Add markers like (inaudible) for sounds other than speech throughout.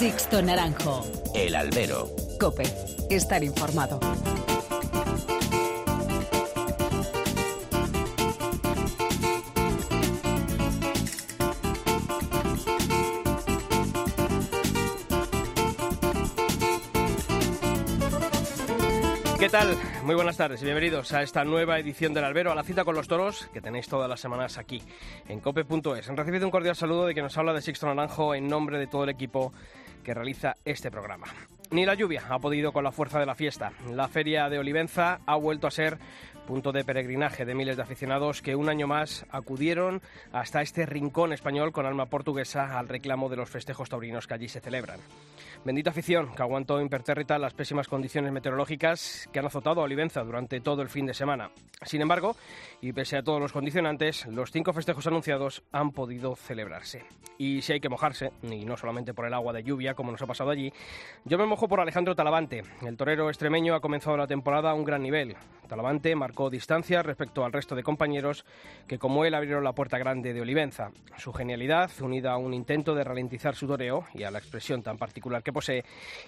Sixto Naranjo. El albero. Cope. Estar informado. ¿Qué tal? Muy buenas tardes y bienvenidos a esta nueva edición del Albero, a la cita con los toros que tenéis todas las semanas aquí en cope.es. Han recibido un cordial saludo de que nos habla de Sixto Naranjo en nombre de todo el equipo que realiza este programa. Ni la lluvia ha podido con la fuerza de la fiesta. La feria de Olivenza ha vuelto a ser punto de peregrinaje de miles de aficionados que un año más acudieron hasta este rincón español con alma portuguesa al reclamo de los festejos taurinos que allí se celebran. Bendita afición que aguantó impertérrita las pésimas condiciones meteorológicas que han azotado a Olivenza durante todo el fin de semana. Sin embargo, y pese a todos los condicionantes, los cinco festejos anunciados han podido celebrarse. Y si hay que mojarse, y no solamente por el agua de lluvia como nos ha pasado allí, yo me mojo por Alejandro Talavante. El torero extremeño ha comenzado la temporada a un gran nivel. Talavante marcó distancia respecto al resto de compañeros que como él abrieron la puerta grande de Olivenza. Su genialidad, unida a un intento de ralentizar su toreo y a la expresión tan particular que posee,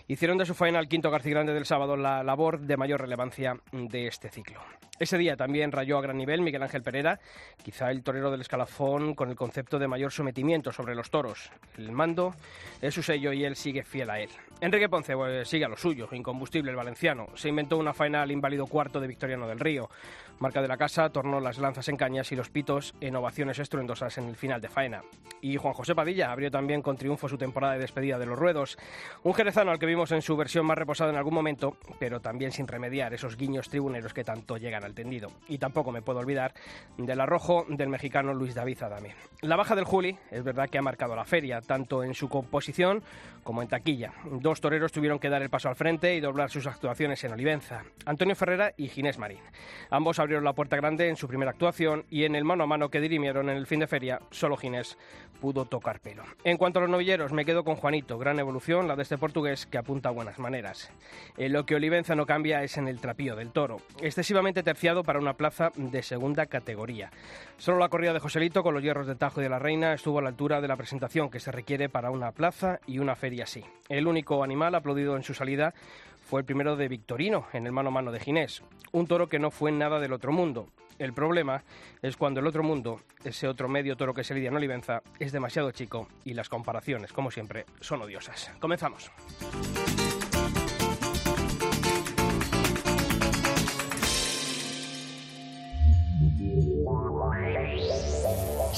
hicieron de su faena al quinto Garcigrande del sábado la labor de mayor relevancia de este ciclo. Ese día también rayó a gran nivel Miguel Ángel Pereira, quizá el torero del escalafón con el concepto de mayor sometimiento sobre los toros. El mando es su sello y él sigue fiel a él. Enrique Ponce pues, sigue a lo suyo, incombustible el valenciano. Se inventó una faena al inválido cuarto de Victoriano del Río. Marca de la casa tornó las lanzas en cañas y los pitos en ovaciones estruendosas en el final de faena. Y Juan José Padilla abrió también con triunfo su temporada de despedida de los ruedos. Un jerezano al que vimos en su versión más reposada en algún momento, pero también sin remediar esos guiños tribuneros que tanto llegan al tendido. Y tampoco me puedo olvidar del arrojo del mexicano Luis David Adame. La baja del Juli es verdad que ha marcado la feria, tanto en su composición como en taquilla. Dos toreros tuvieron que dar el paso al frente y doblar sus actuaciones en Olivenza, Antonio Ferrera y Ginés Marín. Ambos abrieron la puerta grande en su primera actuación y en el mano a mano que dirimieron en el fin de feria, solo Ginés pudo tocar pelo. En cuanto a los novilleros, me quedo con Juanito, gran evolución, la de este portugués que apunta a buenas maneras. En lo que Olivenza no cambia es en el trapío del toro, excesivamente terciado para una plaza de segunda categoría. Solo la corrida de Joselito con los hierros de Tajo y de la Reina estuvo a la altura de la presentación que se requiere para una plaza y una feria así. El único animal aplaudido en su salida fue el primero de Victorino, en el mano a mano de Ginés. Un toro que no fue nada del otro mundo. El problema es cuando el otro mundo, ese otro medio toro que se lidia en Olivenza, es demasiado chico y las comparaciones, como siempre, son odiosas. Comenzamos.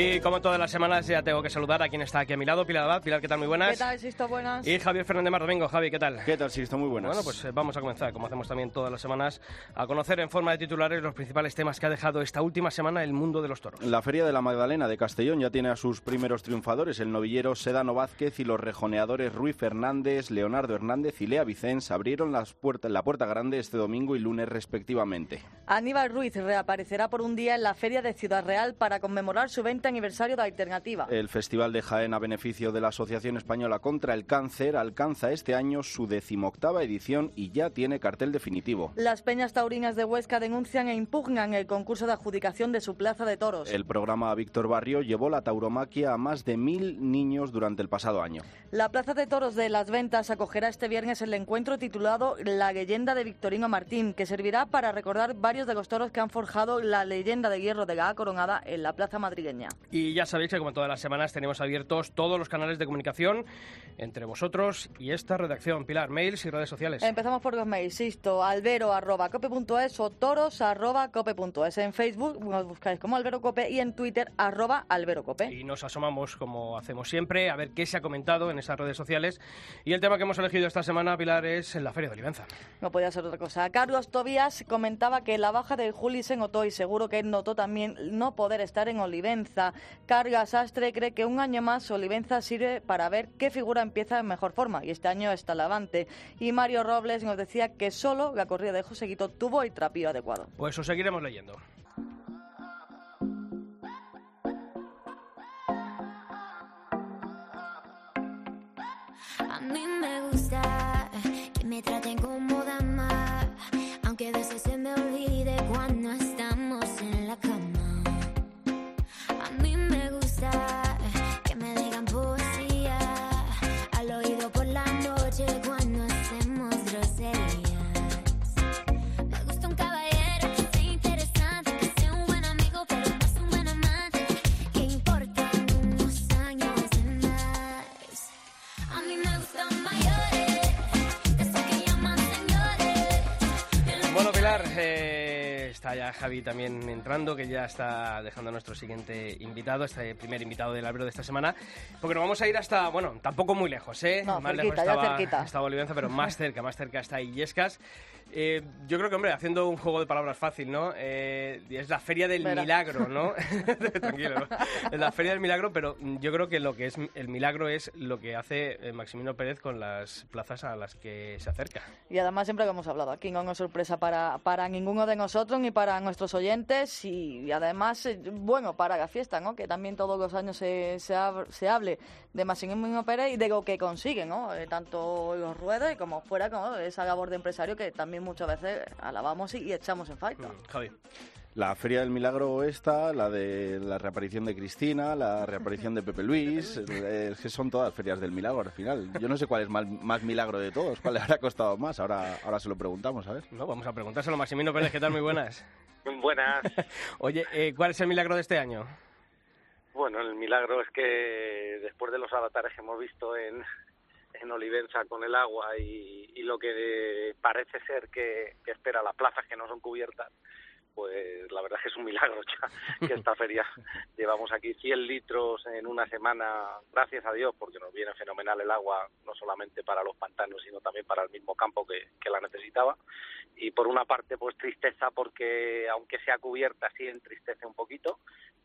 Y como todas las semanas ya tengo que saludar a quien está aquí a mi lado, Pilar Abad. Pilar, ¿qué tal? Muy buenas. ¿Qué tal, Sisto? Buenas. Y Javier Fernández Mar Domingo. Javi, ¿qué tal? ¿Qué tal, Sisto? Muy buenas. Bueno, pues eh, vamos a comenzar, como hacemos también todas las semanas, a conocer en forma de titulares los principales temas que ha dejado esta última semana el mundo de los toros. La Feria de la Magdalena de Castellón ya tiene a sus primeros triunfadores, el novillero Sedano Vázquez y los rejoneadores Rui Fernández, Leonardo Hernández y Lea Vicens abrieron las puertas, la puerta grande este domingo y lunes respectivamente. Aníbal Ruiz reaparecerá por un día en la Feria de Ciudad Real para conmemorar su 20 aniversario de Alternativa. El Festival de Jaén a beneficio de la Asociación Española contra el Cáncer alcanza este año su decimoctava edición y ya tiene cartel definitivo. Las peñas taurinas de Huesca denuncian e impugnan el concurso de adjudicación de su plaza de toros. El programa Víctor Barrio llevó la tauromaquia a más de mil niños durante el pasado año. La plaza de toros de Las Ventas acogerá este viernes el encuentro titulado La leyenda de Victorino Martín, que servirá para recordar varios de los toros que han forjado la leyenda de hierro de Gaga Coronada en la plaza madrileña. Y ya sabéis que como todas las semanas tenemos abiertos todos los canales de comunicación entre vosotros y esta redacción. Pilar, mails y redes sociales. Empezamos por los mails, Sisto, albero.cope.es o toros.cope.es. En Facebook nos buscáis como Albero Cope y en Twitter arroba Albero Cope. Y nos asomamos, como hacemos siempre, a ver qué se ha comentado en esas redes sociales. Y el tema que hemos elegido esta semana, Pilar, es en la Feria de Olivenza. No podía ser otra cosa. Carlos Tobías comentaba que la baja del Juli se notó y seguro que notó también no poder estar en Olivenza. Carga Sastre cree que un año más Olivenza sirve para ver qué figura empieza en mejor forma y este año está Lavante. Y Mario Robles nos decía que solo la corrida de Joseguito tuvo el trapío adecuado. Pues os seguiremos leyendo. A mí me gusta que me traten como dama, está ya Javi también entrando, que ya está dejando a nuestro siguiente invitado, este primer invitado del albero de esta semana. Porque nos vamos a ir hasta, bueno, tampoco muy lejos, ¿eh? No, más cerquita, lejos ya estaba, cerquita. estaba Olivenza, pero más cerca, más cerca está Illescas. Eh, yo creo que, hombre, haciendo un juego de palabras fácil, ¿no? Eh, es la Feria del. Milagro, ¿no? (laughs) Tranquilo, ¿no? Es la Feria del Milagro, pero yo creo que lo que es el milagro es lo que hace eh, Maximino Pérez con las plazas a las que se acerca. Y además, siempre que hemos hablado aquí, no es sorpresa para, para ninguno de nosotros ni para nuestros oyentes. Y, y además, eh, bueno, para la fiesta, ¿no? Que también todos los años se, se, se hable de Maximiliano Pérez y de lo que consigue, ¿no? Eh, tanto los ruedos y como fuera, ¿no? esa labor de empresario que también muchas veces alabamos y, y echamos en falta. Mm, Javi. La Feria del Milagro esta, la de la reaparición de Cristina, la reaparición de Pepe Luis, (laughs) eh, es que son todas ferias del milagro al final. Yo no sé cuál es más, más milagro de todos, cuál le habrá costado más, ahora, ahora se lo preguntamos, a ver. No, vamos a preguntárselo a Maximino Pérez, ¿qué tal? Muy buenas. (laughs) Buenas. (laughs) Oye, eh, ¿cuál es el milagro de este año? Bueno, el milagro es que después de los avatares que hemos visto en, en Olivenza con el agua y, y lo que parece ser que, que espera las plazas que no son cubiertas, pues la verdad es que es un milagro ya (laughs) que esta feria llevamos aquí 100 litros en una semana, gracias a Dios, porque nos viene fenomenal el agua, no solamente para los pantanos, sino también para el mismo campo que, que la necesitaba. Y por una parte, pues tristeza porque aunque sea cubierta, sí entristece un poquito,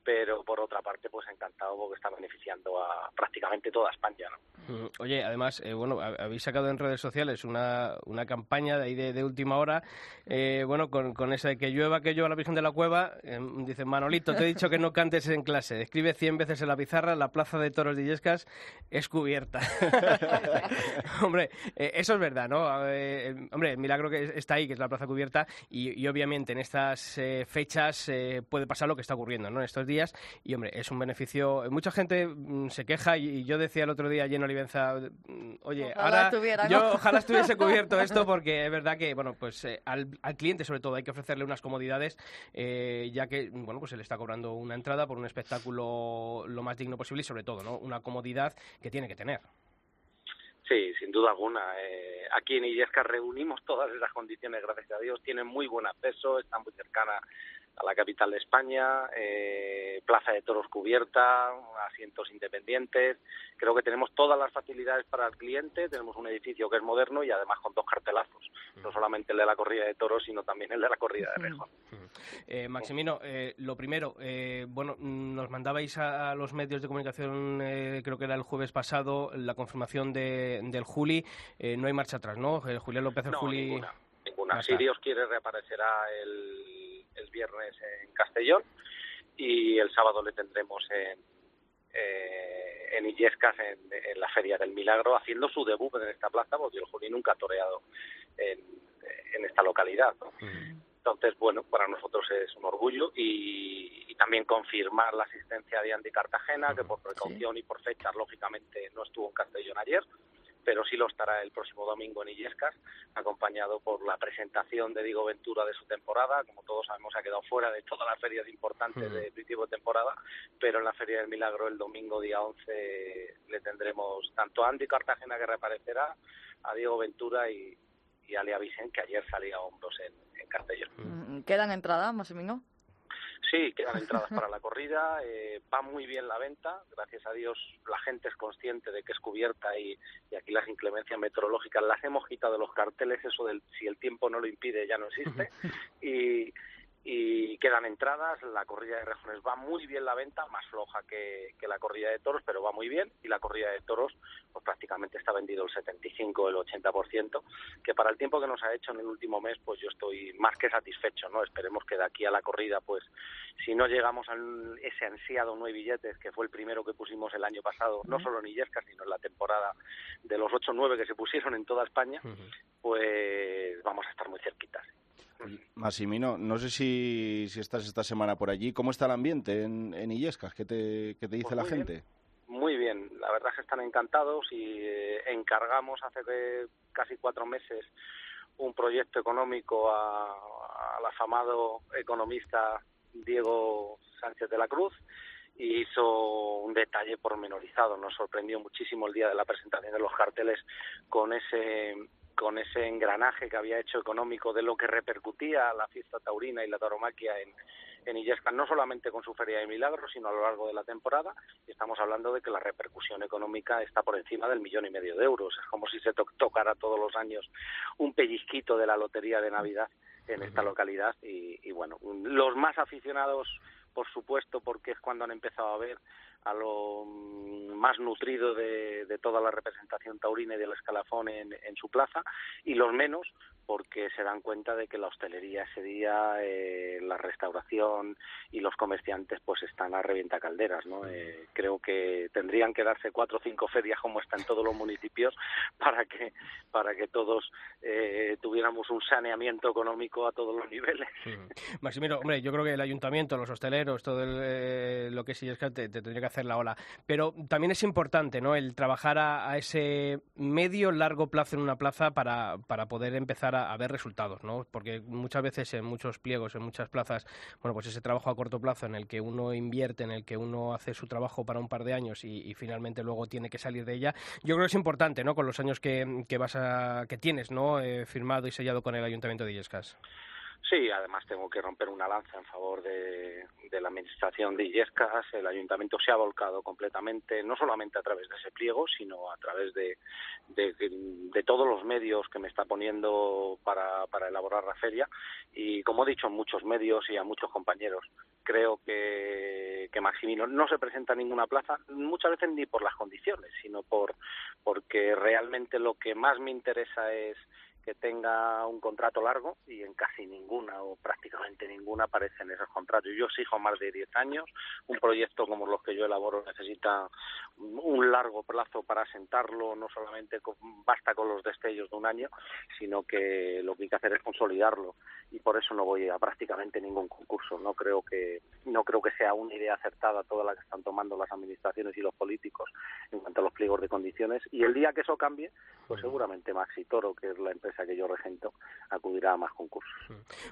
pero por otra parte, pues encantado porque está beneficiando a prácticamente toda España, ¿no? Mm, Oye, además, eh, bueno, ha- habéis sacado en redes sociales una, una campaña de ahí de, de última hora, eh, bueno, con, con esa de que llueva, que llueva la Virgen de la Cueva, eh, dice, Manolito, te he dicho que no cantes en clase, escribe 100 veces en la pizarra, la plaza de toros de Illescas es cubierta. (laughs) hombre, eh, eso es verdad, ¿no? Eh, hombre, el milagro que está ahí, que es la plaza cubierta, y, y obviamente en estas eh, fechas eh, puede pasar lo que está ocurriendo, ¿no? En estos días, y hombre, es un beneficio. Mucha gente mm, se queja, y, y yo decía el otro día allí en Olivenza, mm, oye, Ojalá ahora yo ojalá estuviese cubierto (laughs) esto, porque es verdad que, bueno, pues eh, al, al cliente sobre todo hay que ofrecerle unas comodidades, eh, ya que, bueno, pues se le está cobrando una entrada por un espectáculo lo más digno posible y sobre todo, ¿no? Una comodidad que tiene que tener. Sí, sin duda alguna. Eh, aquí en Illescas reunimos todas esas condiciones, gracias a Dios. Tienen muy buen acceso, está muy cercana a la capital de España, eh, plaza de toros cubierta, asientos independientes. Creo que tenemos todas las facilidades para el cliente. Tenemos un edificio que es moderno y además con dos cartelazos. No solamente el de la corrida de toros, sino también el de la corrida de rejón. Eh, Maximino, eh, lo primero, eh, bueno, mm, nos mandabais a, a los medios de comunicación, eh, creo que era el jueves pasado, la confirmación de, del Juli. Eh, no hay marcha atrás, ¿no? Julián López, el No, Juli. ninguna. ninguna. Si. Dios quiere, reaparecerá el, el viernes en Castellón y el sábado le tendremos en, eh, en Illescas, en, en la Feria del Milagro, haciendo su debut en esta plaza, porque el Juli nunca ha toreado en, en esta localidad. ¿no? Entonces, bueno, para nosotros es un orgullo y, y también confirmar la asistencia de Andy Cartagena, que por precaución y por fechas, lógicamente, no estuvo en Castellón ayer, pero sí lo estará el próximo domingo en Illescas, acompañado por la presentación de Diego Ventura de su temporada. Como todos sabemos, ha quedado fuera de todas las ferias importantes Ujú. de principio de temporada, pero en la Feria del Milagro el domingo día 11 le tendremos tanto a Andy Cartagena, que reaparecerá, a Diego Ventura y, y a Lea Vicente, que ayer salía a hombros en, en Castellón. Mm, ¿Quedan entradas, Maximino? Sí, quedan entradas para la corrida, eh, va muy bien la venta, gracias a Dios la gente es consciente de que es cubierta y, y aquí las inclemencias meteorológicas las hemos quitado de los carteles, eso del si el tiempo no lo impide ya no existe. Y, y quedan entradas, la corrida de rejones va muy bien la venta, más floja que, que la corrida de toros, pero va muy bien y la corrida de toros pues prácticamente está vendido el 75, el 80%, que para el tiempo que nos ha hecho en el último mes pues yo estoy más que satisfecho, ¿no? Esperemos que de aquí a la corrida pues si no llegamos a ese ansiado nueve billetes que fue el primero que pusimos el año pasado, no solo en Illesca, sino en la temporada de los 8 o 9 que se pusieron en toda España, pues vamos a estar muy cerquitas. Massimino, no sé si, si estás esta semana por allí. ¿Cómo está el ambiente en, en Illescas? ¿Qué te, qué te dice Pues la gente? bien. Muy bien, la verdad es que están encantados y eh, encargamos hace que casi cuatro meses un proyecto económico a- al afamado economista Diego Sánchez de la Cruz y hizo un detalle pormenorizado. Nos sorprendió muchísimo el día de la presentación de los carteles con ese con ese engranaje que había hecho económico de lo que repercutía la fiesta taurina y la tauromaquia en, en Illescas, no solamente con su Feria de Milagros, sino a lo largo de la temporada. Estamos hablando de que la repercusión económica está por encima del millón y medio de euros. Es como si se tocara todos los años un pellizquito de la lotería de Navidad en esta localidad. Y, y bueno, los más aficionados, por supuesto, porque es cuando han empezado a ver a lo mm, más nutrido de, de, toda la representación taurina y del escalafón en, en, su plaza y los menos porque se dan cuenta de que la hostelería ese día, eh, la restauración y los comerciantes pues están a revienta calderas, ¿no? Eh, creo que tendrían que darse cuatro o cinco ferias como está en todos los municipios (laughs) para que para que todos eh, tuviéramos un saneamiento económico a todos los niveles. Mm. Hombre, yo creo que el ayuntamiento, los hosteleros, todo el, eh, lo que es que te, te tendría que hacer la ola. Pero también es importante, ¿no? El trabajar a, ese medio largo plazo en una plaza para, para poder empezar a, ver resultados, ¿no? Porque muchas veces en muchos pliegos, en muchas plazas, bueno, pues ese trabajo a corto plazo en el que uno invierte, en el que uno hace su trabajo para un par de años y, y finalmente luego tiene que salir de ella, yo creo que es importante, ¿no? Con los años que, que vas a, que tienes, ¿no? Eh, firmado y sellado con el Ayuntamiento de Illescas. Sí, además tengo que romper una lanza en favor de, de, la administración de Illescas. El ayuntamiento se ha volcado completamente, no solamente a través de ese pliego, sino a través de, de, todos los medios que me está poniendo para, para, elaborar la feria. Y como he dicho en muchos medios y a muchos compañeros, creo que, que Maximino no se presenta en ninguna plaza, muchas veces ni por las condiciones, sino por porque realmente lo que más me interesa es que tenga un contrato largo y en casi ninguna o prácticamente ninguna aparecen esos contratos. Yo exijo más de 10 años. Un proyecto como los que yo elaboro necesita un largo plazo para asentarlo, no solamente con, basta con los destellos de un año, sino que lo que hay que hacer es consolidarlo y por eso no voy a prácticamente ningún concurso. No creo que no creo que sea una idea acertada toda la que están tomando las administraciones y los políticos en cuanto a los pliegos de condiciones y el día que eso cambie, pues seguramente Maxi Toro, que es la empresa que yo regento, acudirá a más concursos.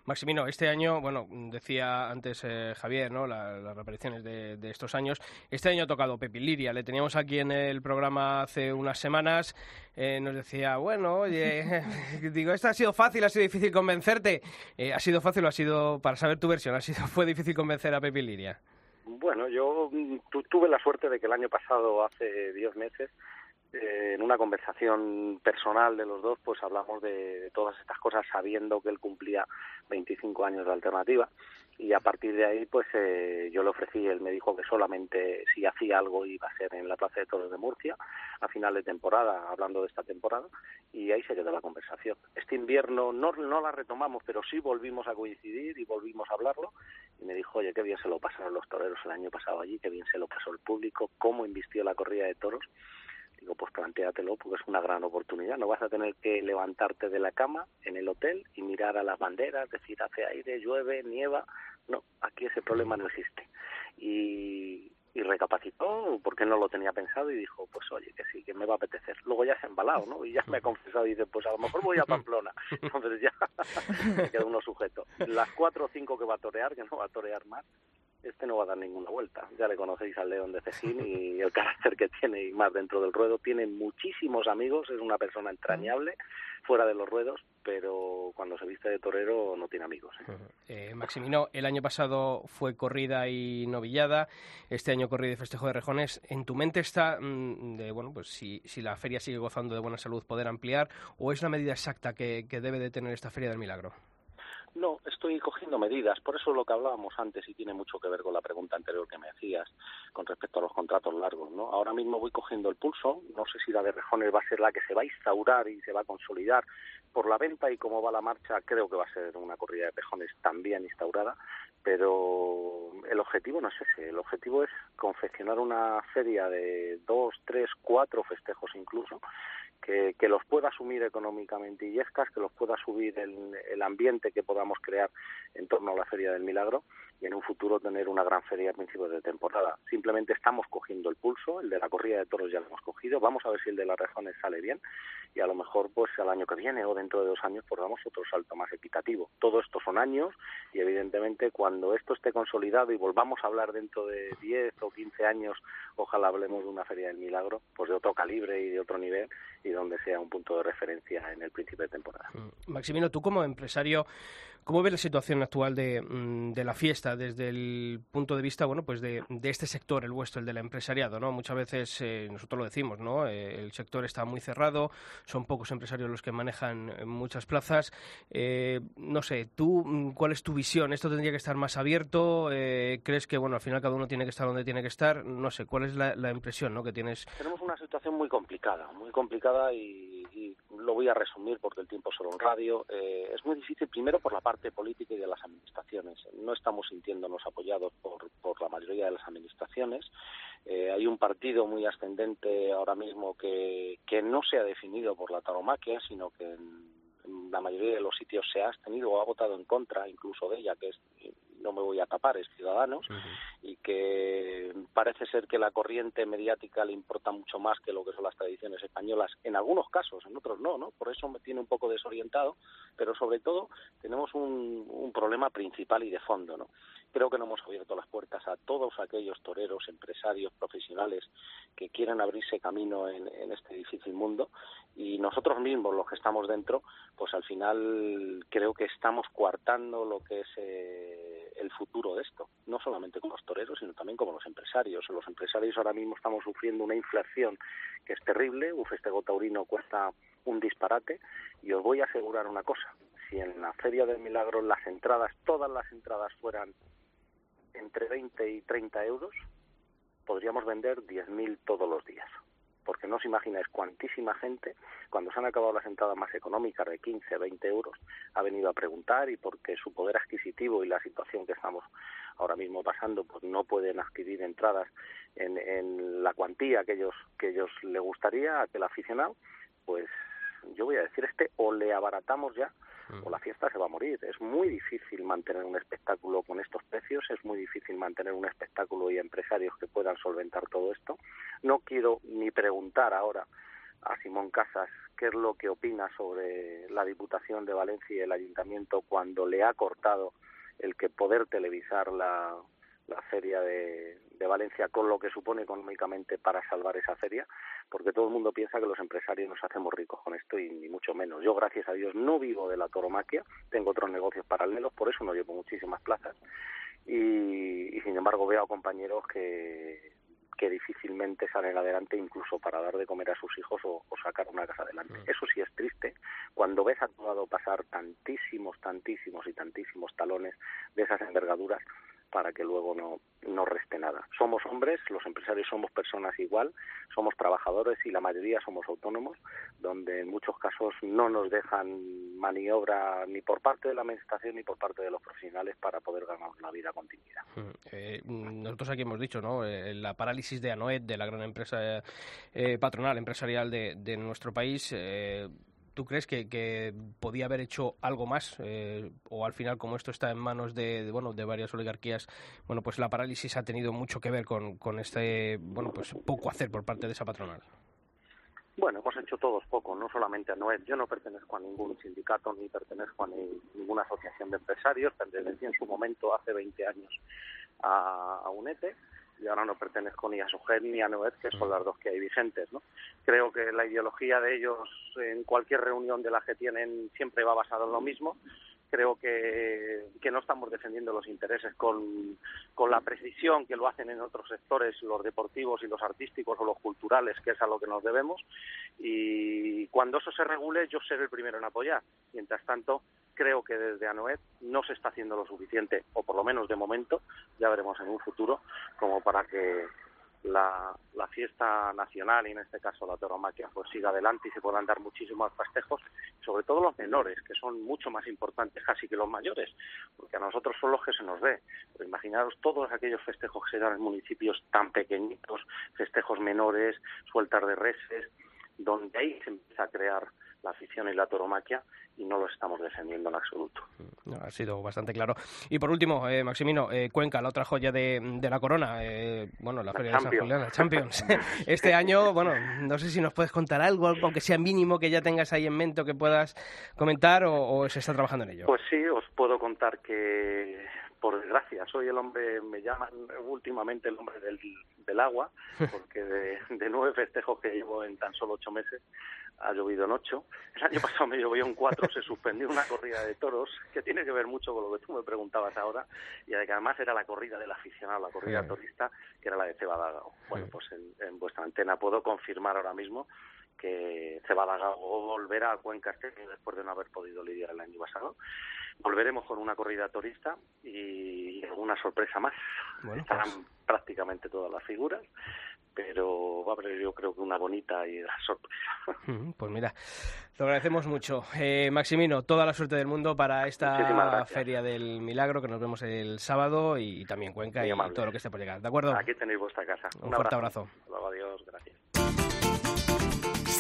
Maximino, este año, bueno, decía antes eh, Javier, ¿no? La, las reapariciones de, de, estos años. Este año ha tocado Pepi Liria, le teníamos aquí en el programa hace unas semanas, eh, nos decía, bueno, oye, (laughs) (laughs) digo, ¿esto ha sido fácil, ha sido difícil convencerte? Eh, ¿Ha sido fácil o ha sido, para saber tu versión, ha sido, (laughs) fue difícil convencer a Pepi Liria? Bueno, yo tuve la suerte de que el año pasado, hace diez meses, eh, en una conversación personal de los dos, pues hablamos de, todas estas cosas sabiendo que él cumplía 25 años de alternativa y a partir de ahí, pues eh, yo le ofrecí, él me dijo que solamente si hacía algo iba a ser en la Plaza de Toros de Murcia a final de temporada, hablando de esta temporada, y ahí se quedó la conversación. Este invierno no, no la retomamos, pero sí volvimos a coincidir y volvimos a hablarlo y me dijo, oye, qué bien se lo pasaron los toreros el año pasado allí, qué bien se lo pasó el público, cómo invistió la corrida de toros Digo, pues plantéatelo porque es una gran oportunidad. No vas a tener que levantarte de la cama en el hotel y mirar a las banderas, decir hace aire, llueve, nieva. No, aquí ese problema no existe. Y, y recapacitó porque no lo tenía pensado y dijo, pues oye, que sí, que me va a apetecer. Luego ya se ha embalado, ¿no? Y ya me ha confesado y dice, pues a lo mejor voy a Pamplona. (laughs) Entonces ya (laughs) queda uno sujeto. Las cuatro o cinco que va a torear, que no va a torear más, este no va a dar ninguna vuelta. Ya le conocéis al León de Cejín y el (laughs) carácter que tiene y más dentro del ruedo. Tiene muchísimos amigos, es una persona entrañable fuera de los ruedos, pero cuando se viste de torero no tiene amigos. ¿eh? Eh, Maximino, el año pasado fue corrida y novillada, este año corrida y festejo de rejones. ¿En tu mente está mmm, de, bueno, pues si, si la feria sigue gozando de buena salud, poder ampliar o es la medida exacta que, que debe de tener esta feria del milagro? No, estoy cogiendo medidas, por eso lo que hablábamos antes y tiene mucho que ver con la pregunta anterior que me hacías con respecto a los contratos largos, ¿no? Ahora mismo voy cogiendo el pulso, no sé si la de Rejones va a ser la que se va a instaurar y se va a consolidar por la venta y cómo va la marcha, creo que va a ser una corrida de pejones también instaurada, pero el objetivo no es ese, el objetivo es confeccionar una feria de dos, tres, cuatro festejos incluso, que, que, los pueda asumir económicamente Illescas, que los pueda subir el, el, ambiente que podamos crear en torno a la Feria del Milagro y en un futuro tener una gran feria a principios de temporada. Simplemente estamos cogiendo el pulso, el de la corrida de toros ya lo hemos cogido, vamos a ver si el de las rejones sale bien y a lo mejor pues al año que viene o dentro de dos años pues otro salto más equitativo. Todo esto son años y evidentemente cuando esto esté consolidado y volvamos a hablar dentro de 10 o 15 años, ojalá hablemos de una feria del milagro, pues de otro calibre y de otro nivel y donde sea un punto de referencia en el principio de temporada. Mm. Maximino, tú como empresario, ¿cómo ves la situación actual de, mm, de la fiesta desde el punto de vista, bueno, pues de, de, este sector, el vuestro, el del empresariado, ¿no? Muchas veces eh, nosotros lo decimos, ¿no? Eh, el sector está muy cerrado, son pocos empresarios los que manejan muchas plazas. Eh, no sé, tú, mm, ¿cuál es tu visión? ¿Esto tendría que estar más abierto? Eh, ¿Crees que, bueno, al final cada uno tiene que estar donde tiene que estar? No sé, ¿cuál es la, la impresión, ¿no? Que tienes. Tenemos una situación muy complicada, muy complicada y, y lo voy a resumir porque el tiempo solo en radio. Eh, es muy difícil, primero, por la parte política y de las administraciones. No estamos sintiéndonos apoyados por, por la mayoría de las administraciones. Eh, hay un partido muy ascendente ahora mismo que, que no se ha definido por la taromaquia, sino que en, en la mayoría de los sitios se ha abstenido o ha votado en contra incluso de ella, que es no me voy a tapar, es Ciudadanos, uh -huh. y que parece ser que la corriente mediática le importa mucho más que lo que son las tradiciones españolas, en algunos casos, en otros no, ¿no? Por eso me tiene un poco desorientado, pero sobre todo tenemos un, un problema principal y de fondo, ¿no? Creo que no hemos abierto las puertas a todos aquellos toreros, empresarios, profesionales que quieren abrirse camino en, en este difícil mundo. Y nosotros mismos, los que estamos dentro, pues al final creo que estamos coartando lo que es eh, el futuro de esto, no solamente con los toreros, sino también como los empresarios. Los empresarios ahora mismo estamos sufriendo una inflación que es terrible, un festejo taurino cuesta un disparate. Y os voy a asegurar una cosa, si en la Feria del Milagro las entradas, todas las entradas fueran entre 20 y 30 euros, podríamos vender 10.000 todos los días. Porque no os imagináis cuantísima gente, cuando se han acabado las entradas más económicas de 15, 20 euros, ha venido a preguntar y porque su poder adquisitivo y la situación que estamos ahora mismo pasando, pues no pueden adquirir entradas en, en la cuantía que ellos, que ellos le gustaría aquel aficionado, pues yo voy a decir este o le abaratamos ya o la fiesta se va a morir. Es muy difícil mantener un espectáculo con estos precios, es muy difícil mantener un espectáculo y empresarios que puedan solventar todo esto. No quiero ni preguntar ahora a Simón Casas qué es lo que opina sobre la Diputación de Valencia y el Ayuntamiento cuando le ha cortado el que poder televisar la, la feria de, de, Valencia con lo que supone económicamente para salvar esa feria, porque todo el mundo piensa que los empresarios nos hacemos ricos con esto y ni mucho menos. Yo, gracias a Dios, no vivo de la toromaquia, tengo otros negocios paralelos, por eso no llevo muchísimas plazas y, y sin embargo veo a compañeros que que difícilmente salen adelante incluso para dar de comer a sus hijos o, o sacar una casa adelante. Eso sí es triste cuando ves a tu lado pasar tantísimos, tantísimos y tantísimos talones de esas envergaduras para que luego no, no reste nada. Somos hombres, los empresarios somos personas igual, somos trabajadores y la mayoría somos autónomos, donde en muchos casos no nos dejan maniobra ni por parte de la administración ni por parte de los profesionales para poder ganar la vida con dignidad. Eh, nosotros aquí hemos dicho, ¿no? Eh, la parálisis de ANOED, de la gran empresa eh, patronal, empresarial de, de nuestro país, eh, ¿Tú crees que, que, podía haber hecho algo más? Eh, o al final, como esto está en manos de, bueno, de varias oligarquías, bueno, pues la parálisis ha tenido mucho que ver con, con este, bueno, pues poco hacer por parte de esa patronal. Bueno, hemos hecho todos poco, no solamente a Noel. Yo no pertenezco a ningún sindicato ni pertenezco a ni, ninguna asociación de empresarios. Pertenecí en su momento, hace 20 años, a, a UNETE y ahora no pertenezco ni a SUGET ni a NOED, que son las dos que hay vigentes. ¿no? Creo que la ideología de ellos en cualquier reunión de las que tienen siempre va basada en lo mismo. Creo que, que no estamos defendiendo los intereses con, con la precisión que lo hacen en otros sectores, los deportivos y los artísticos o los culturales, que es a lo que nos debemos. Y cuando eso se regule, yo seré el primero en apoyar. Mientras tanto, creo que desde ANOED no se está haciendo lo suficiente, o por lo menos de momento, ya veremos en un futuro, como para que la, fiesta nacional y en este caso la tauromaquia pues siga adelante y se puedan dar muchísimos festejos, sobre todo los menores, que son mucho más importantes casi que los mayores, porque a nosotros son los que se nos ve. Pero imaginaros todos aquellos festejos que se dan en municipios tan pequeñitos, festejos menores, sueltas de reses, donde ahí se empieza a crear la afición y la toromaquia y no lo estamos defendiendo en absoluto. No, ha sido bastante claro. Y por último, eh, Maximino, eh, Cuenca, la otra joya de, la corona, eh, bueno, la, Feria de San Julián, la Champions. (laughs) este año, bueno, no sé si nos puedes contar algo, aunque sea mínimo que ya tengas ahí en mente o que puedas comentar o se está trabajando en ello. Pues sí, os puedo contar que por desgracia, soy el hombre, me llaman últimamente el hombre del, del agua, (laughs) porque de, nueve festejos que llevo en tan solo ocho meses, ha llovido en ocho. El año pasado me llovió en cuatro, se suspendió una corrida de toros, que tiene que ver mucho con lo que tú me preguntabas ahora, y que además era la corrida del aficionado, la corrida turista, que era la de Cebadagao. Bueno, pues en, vuestra antena puedo confirmar ahora mismo que Cebadagao volverá a Cuenca este después de no haber podido lidiar el año pasado volveremos con una corrida turista y alguna sorpresa más. Estarán pues. prácticamente todas las figuras, pero va a haber yo creo que una bonita y sorpresa. Pues mira, lo agradecemos mucho. Eh, Maximino, toda la suerte del mundo para esta Feria del Milagro, que nos vemos el sábado y también Cuenca y todo lo que esté por llegar. ¿De acuerdo? Aquí tenéis vuestra casa. Un, fuerte abrazo. adiós, gracias.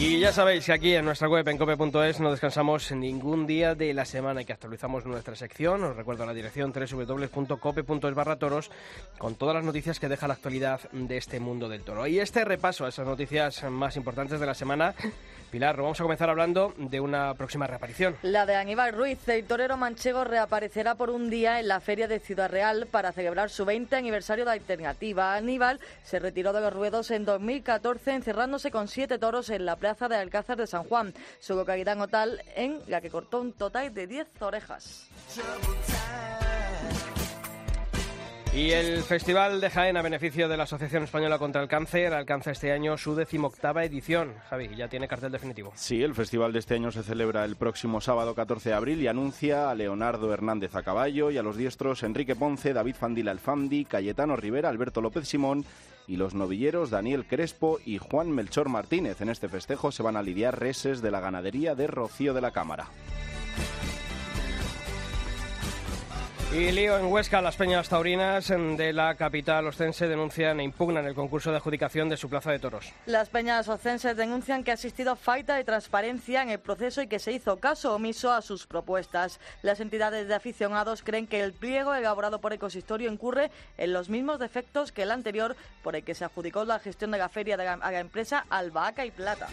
Y ya sabéis que aquí en nuestra web en cope.es no descansamos ningún día de la semana que actualizamos nuestra sección. Os recuerdo la dirección www.cope.es barra toros con todas las noticias que deja la actualidad de este mundo del toro. Y este repaso a esas noticias más importantes de la semana Pilar, vamos a comenzar hablando de una próxima reaparición. La de Aníbal Ruiz, el torero manchego reaparecerá por un día en la Feria de Ciudad Real para celebrar su 20 aniversario de Alternativa. Aníbal se retiró de los ruedos en 2014 encerrándose con siete toros en la de Alcázar de San Juan, su localidad natal en la que cortó un total de 10 orejas. Y el Festival de Jaén a beneficio de la Asociación Española contra el Cáncer alcanza este año su decimoctava edición. Javi, ya tiene cartel definitivo. Sí, el festival de este año se celebra el próximo sábado 14 de abril y anuncia a Leonardo Hernández a caballo y a los diestros Enrique Ponce, David Fandil Alfandi, Cayetano Rivera, Alberto López Simón y los novilleros Daniel Crespo y Juan Melchor Martínez. En este festejo se van a lidiar reses de la ganadería de Rocío de la Cámara. Y lío en Huesca, las peñas taurinas de la capital ostense denuncian e impugnan el concurso de adjudicación de su plaza de toros. Las peñas ostenses denuncian que ha existido falta de transparencia en el proceso y que se hizo caso omiso a sus propuestas. Las entidades de aficionados creen que el pliego elaborado por Ecosistorio incurre en los mismos defectos que el anterior por el que se adjudicó la gestión de la feria de la, a la empresa Albahaca y Plata.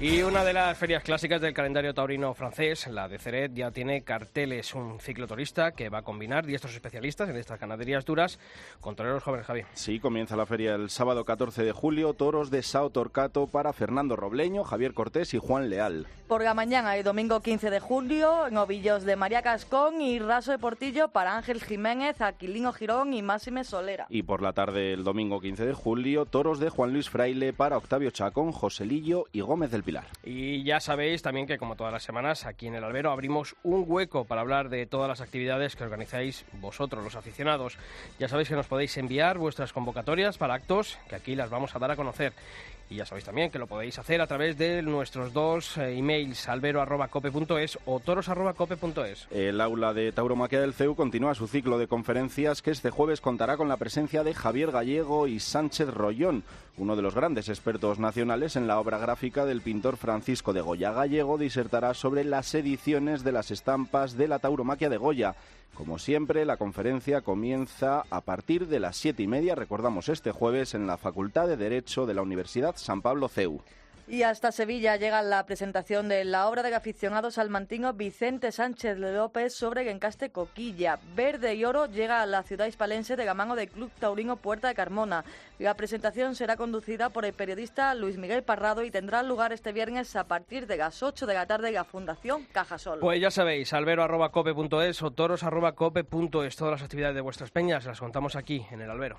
Y una de las ferias clásicas del calendario taurino francés, la de Ceret, ya tiene carteles, un cicloturista que va a combinar diestros especialistas en estas ganaderías duras con toreros jóvenes, Javi. Sí, comienza la feria el sábado 14 de julio, toros de Sao Torcato para Fernando Robleño, Javier Cortés y Juan Leal. Por la mañana y domingo 15 de julio, novillos de María Cascón y Raso de Portillo para Ángel Jiménez, Aquilino Girón y Máxime Solera. Y por la tarde el domingo 15 de julio, toros de Juan Luis Fraile para Octavio Chacón, Joselillo y Gómez del y ya sabéis también que, como todas las semanas, aquí en el albero abrimos un hueco para hablar de todas las actividades que organizáis vosotros, los aficionados. Ya sabéis que nos podéis enviar vuestras convocatorias para actos que aquí las vamos a dar a conocer. Y ya sabéis también que lo podéis hacer a través de nuestros dos eh, emails, albero.cope.es o toros.cope.es. El aula de tauromaquia del CEU continúa su ciclo de conferencias que este jueves contará con la presencia de Javier Gallego y Sánchez Rollón, uno de los grandes expertos nacionales en la obra gráfica del pintor Francisco de Goya. Gallego disertará sobre las ediciones de las estampas de la tauromaquia de Goya. Como siempre, la conferencia comienza a partir de las siete y media, recordamos este jueves, en la Facultad de Derecho de la Universidad San Pablo CEU. Y hasta Sevilla llega la presentación de la obra de aficionado salmantino Vicente Sánchez López sobre encaste Coquilla. Verde y Oro llega a la ciudad hispalense de Gamango del Club Taurino Puerta de Carmona. La presentación será conducida por el periodista Luis Miguel Parrado y tendrá lugar este viernes a partir de las 8 de la tarde en la Fundación Cajasol. Pues ya sabéis, albero.cope.es o toros.cope.es. Todas las actividades de vuestras peñas las contamos aquí en el albero.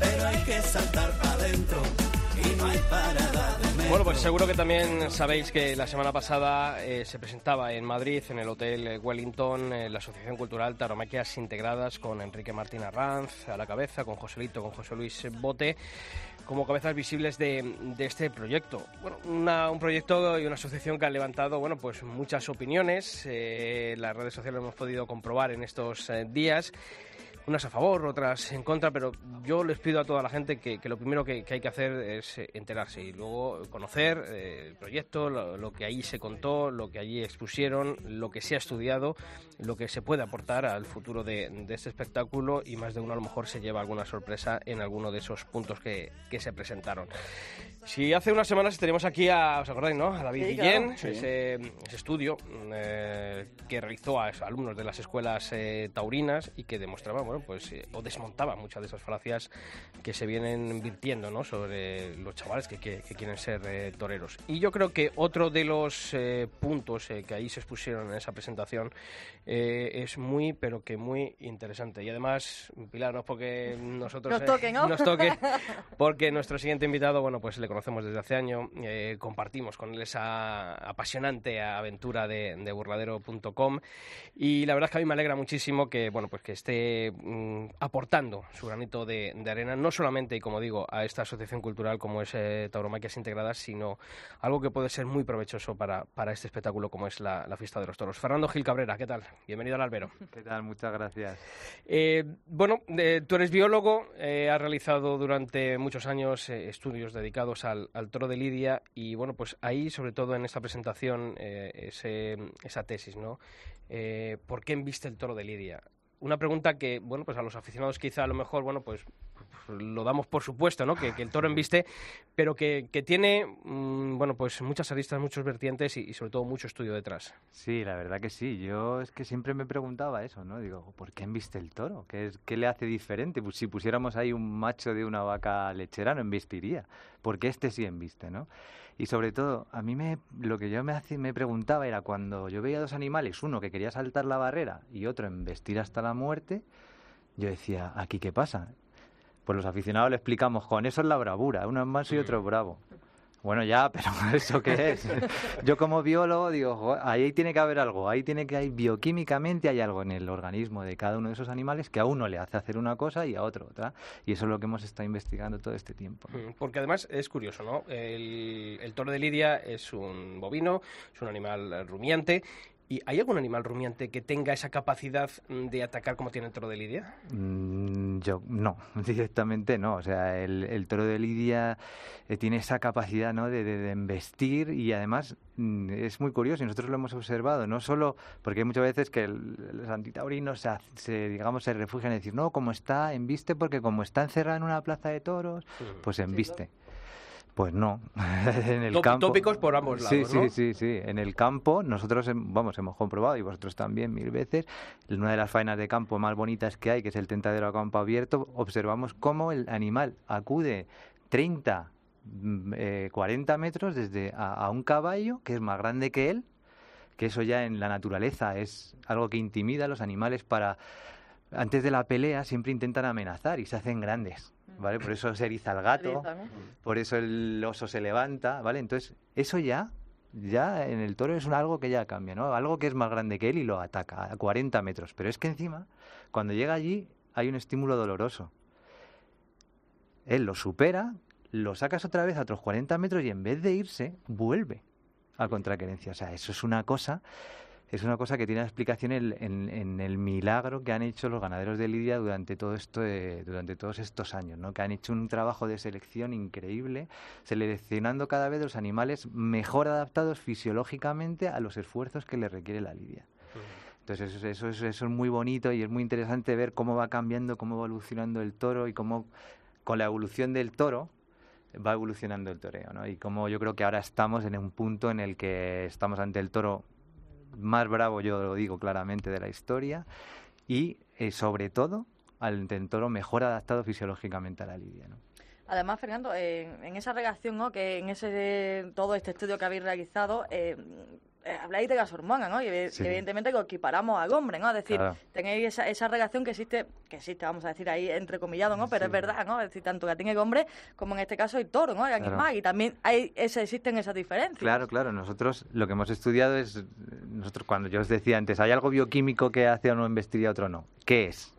pero hay que saltar para adentro y no hay parada de. Bueno, pues seguro que también sabéis que la semana pasada eh, se presentaba en Madrid, en el Hotel Wellington, eh, la Asociación Cultural Taromaquias Integradas con Enrique Martín Arranz a la cabeza, con Joselito, con José Luis Bote como cabezas visibles de, de este proyecto. Bueno, una- un proyecto y una asociación que han levantado, bueno, pues muchas opiniones. eh, las redes sociales lo hemos podido comprobar en estos eh, días. Unas a favor, otras en contra, pero yo les pido a toda la gente que, que lo primero que, que hay que hacer es eh, enterarse y luego conocer eh, el proyecto, lo, lo que allí se contó, lo que allí expusieron, lo que se ha estudiado, lo que se puede aportar al futuro de, de este espectáculo y más de uno a lo mejor se lleva alguna sorpresa en alguno de esos puntos que, que se presentaron. Si hace unas semanas tenemos aquí a, ¿os acordáis, no? A David Sí, Guillén, claro. Sí. ese, ese estudio eh, que realizó a alumnos de las escuelas eh, taurinas y que demostraba, bueno, pues, eh, o desmontaba muchas de esas falacias que se vienen virtiendo. Sobre los chavales que, quieren ser eh, toreros. Y yo creo que otro de los eh, puntos que ahí se expusieron en esa presentación eh, es muy, pero que muy interesante. Y además, Pilar, no es porque nosotros... Nos toque, ¿no? Nos toque, (laughs) porque nuestro siguiente invitado, bueno, pues le conocemos desde hace año, eh, compartimos con él esa apasionante aventura de, de burladero.com y la verdad es que a mí me alegra muchísimo que, bueno, pues que esté mm, aportando su granito de, de arena, no solamente, y como digo, a esta asociación cultural como es eh, Tauromaquias Integradas, sino algo que puede ser muy provechoso para, para este espectáculo como es la, la Fiesta de los Toros. Fernando Gil Cabrera, ¿qué tal? Bienvenido al albero. (laughs) ¿Qué tal? Muchas gracias. Eh, bueno, eh, tú eres biólogo, eh, has realizado durante muchos años estudios dedicados al, al toro de Lidia y bueno, pues ahí, sobre todo en esta presentación, ese- esa tesis, ¿no? ¿Por qué enviste el toro de Lidia? Una pregunta que, bueno, pues a los aficionados quizá a lo mejor, bueno, pues pues lo damos por supuesto, ¿no? Que, que el toro embiste, pero que, que tiene, mm, bueno, pues muchas aristas, muchos vertientes y, y sobre todo mucho estudio detrás. Sí, la verdad que sí. Yo es que siempre me preguntaba eso, ¿no? Digo, ¿por qué embiste el toro? ¿Qué, es, qué le hace diferente? Pues si pusiéramos ahí un macho de una vaca lechera, no embistiría. Porque este sí embiste, ¿no? Y sobre todo, a mí me, lo que yo me, hace- me preguntaba era cuando yo veía dos animales, uno que quería saltar la barrera y otro embestir hasta la muerte, yo decía, ¿aquí qué pasa? Pues los aficionados le explicamos, con eso es la bravura, uno es manso y otro es bravo. Bueno, ya, (laughs) pero ¿eso qué es? Yo como biólogo digo, "Jo, ahí tiene que haber algo, ahí tiene que bioquímicamente hay algo en el organismo de cada uno de esos animales que a uno le hace hacer una cosa y a otro otra. Y eso es lo que hemos estado investigando todo este tiempo. Mm, Porque además es curioso, ¿no? El, el toro de Lidia es un bovino, es un animal rumiante. ¿Y hay algún animal rumiante que tenga esa capacidad mm, de atacar como tiene el toro de Lidia? Mm, Yo no, (laughs) directamente no. O sea, el, el toro de Lidia eh, tiene esa capacidad ¿no? de, de- de embestir y además mm, es muy curioso y nosotros lo hemos observado. No solo porque hay muchas veces que el- los antitaurinos se, se, digamos, se refugian en decir, no, como está, embiste porque como está encerrado en una plaza de toros, pues embiste. Pues no, (laughs) en el campo. tópicos por ambos Sí, lados, sí, ¿no? sí, sí. En el campo, nosotros, vamos, hemos comprobado, y vosotros también mil veces, una de las faenas de campo más bonitas que hay, que es el tentadero a campo abierto, observamos cómo el animal acude 30, mm, eh, 40 metros desde a, a un caballo que es más grande que él, que eso ya en la naturaleza es algo que intimida a los animales para... Antes de la pelea siempre intentan amenazar y se hacen grandes, ¿vale? Por eso se eriza el gato, por eso el oso se levanta, ¿vale? Entonces, eso ya, ya en el toro es un algo que ya cambia, ¿no? Algo que es más grande que él y lo ataca a 40 metros. Pero es que encima, cuando llega allí, hay un estímulo doloroso. Él lo supera, lo sacas otra vez a otros 40 metros y en vez de irse, vuelve a contraquerencia. O sea, eso es una cosa es una cosa que tiene explicación en, el milagro que han hecho los ganaderos de Lidia de- durante todos estos años, ¿no? que han hecho un trabajo de selección increíble, seleccionando cada vez los animales mejor adaptados fisiológicamente a los esfuerzos que le requiere la lidia. Entonces eso es muy bonito y es muy interesante ver cómo va cambiando, cómo va evolucionando el toro y cómo con la evolución del toro va evolucionando el toreo, ¿no? Y como yo creo que ahora estamos en un punto en el que estamos ante el toro más bravo, yo lo digo claramente, de la historia y eh, sobre todo el toro mejor adaptado fisiológicamente a la lidia. Además, Fernando, en esa relación, ¿no? que en ese todo este estudio que habéis realizado, eh, habláis de las hormonas, ¿no? Y evidentemente lo equiparamos al hombre, ¿no? Es decir, tenéis esa, esa relación que existe, que existe, vamos a decir ahí entrecomillado, ¿no? Pero es verdad, ¿no? Es decir, tanto la tiene el hombre como en este caso el toro, ¿no? El animal. Y también hay ese, existen esas diferencias. Claro, claro. Nosotros lo que hemos estudiado es, nosotros cuando yo os decía antes, ¿hay algo bioquímico que hace o no investiría otro no? ¿Qué es?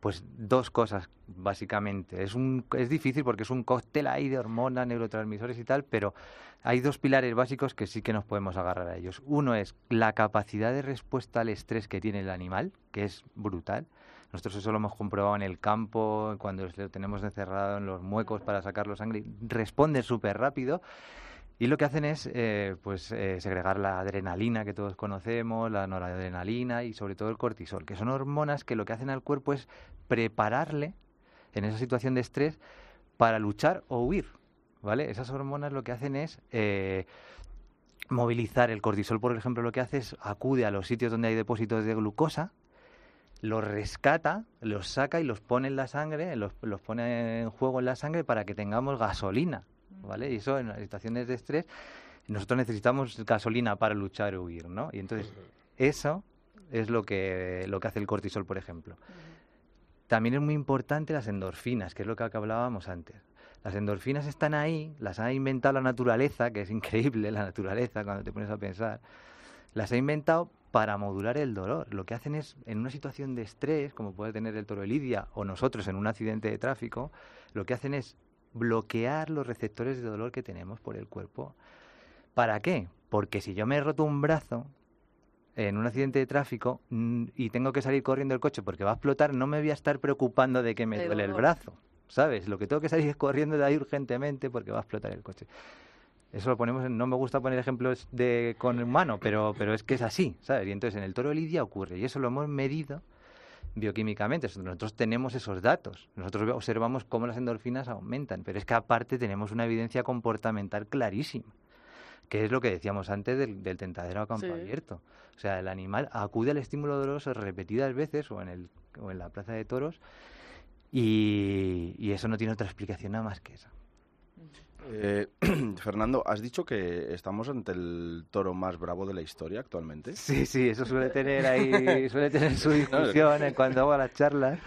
Pues dos cosas, básicamente. Es, un, es difícil porque es un cóctel ahí de hormonas, neurotransmisores y tal, pero hay dos pilares básicos que sí que nos podemos agarrar a ellos. Uno es la capacidad de respuesta al estrés que tiene el animal, que es brutal. Nosotros eso lo hemos comprobado en el campo, cuando lo tenemos encerrado en los muecos para sacar la sangre. Responde súper rápido. Y lo que hacen es eh, pues eh, segregar la adrenalina que todos conocemos, la noradrenalina y sobre todo el cortisol, que son hormonas que lo que hacen al cuerpo es prepararle en esa situación de estrés para luchar o huir. ¿vale? Esas hormonas lo que hacen es eh, movilizar el cortisol, por ejemplo, lo que hace es acude a los sitios donde hay depósitos de glucosa, los rescata, los saca y los pone en la sangre, los, los pone en juego en la sangre para que tengamos gasolina, ¿vale? Y eso en las situaciones de estrés nosotros necesitamos gasolina para luchar o huir, ¿no? Y entonces eso es lo que, lo que hace el cortisol, por ejemplo. También es muy importante las endorfinas, que es lo que hablábamos antes. Las endorfinas están ahí, las ha inventado la naturaleza, que es increíble la naturaleza cuando te pones a pensar. Las ha inventado para modular el dolor. Lo que hacen es, en una situación de estrés, como puede tener el toro de Lidia o nosotros en un accidente de tráfico, lo que hacen es bloquear los receptores de dolor que tenemos por el cuerpo. ¿Para qué? Porque si yo me he roto un brazo en un accidente de tráfico mm, y tengo que salir corriendo el coche porque va a explotar, no me voy a estar preocupando de que me duele el brazo. ¿sabes? Lo que tengo que salir es corriendo de ahí urgentemente porque va a explotar el coche. Eso lo ponemos, en, no me gusta poner ejemplos de con humano, pero, pero es que es así, ¿sabes? Y entonces en el toro de Lidia ocurre, y eso lo hemos medido bioquímicamente. Nosotros tenemos esos datos, nosotros observamos cómo las endorfinas aumentan, pero es que aparte tenemos una evidencia comportamental clarísima, que es lo que decíamos antes del, tentadero a campo abierto. O sea, el animal acude al estímulo doloroso repetidas veces o en, el, o en la plaza de toros y, eso no tiene otra explicación nada más que esa. Eh, (clears throat) Fernando, has dicho que estamos ante el toro más bravo de la historia actualmente. Sí, sí, eso suele tener ahí, (laughs) suele tener su discusión en cuando hago las charlas.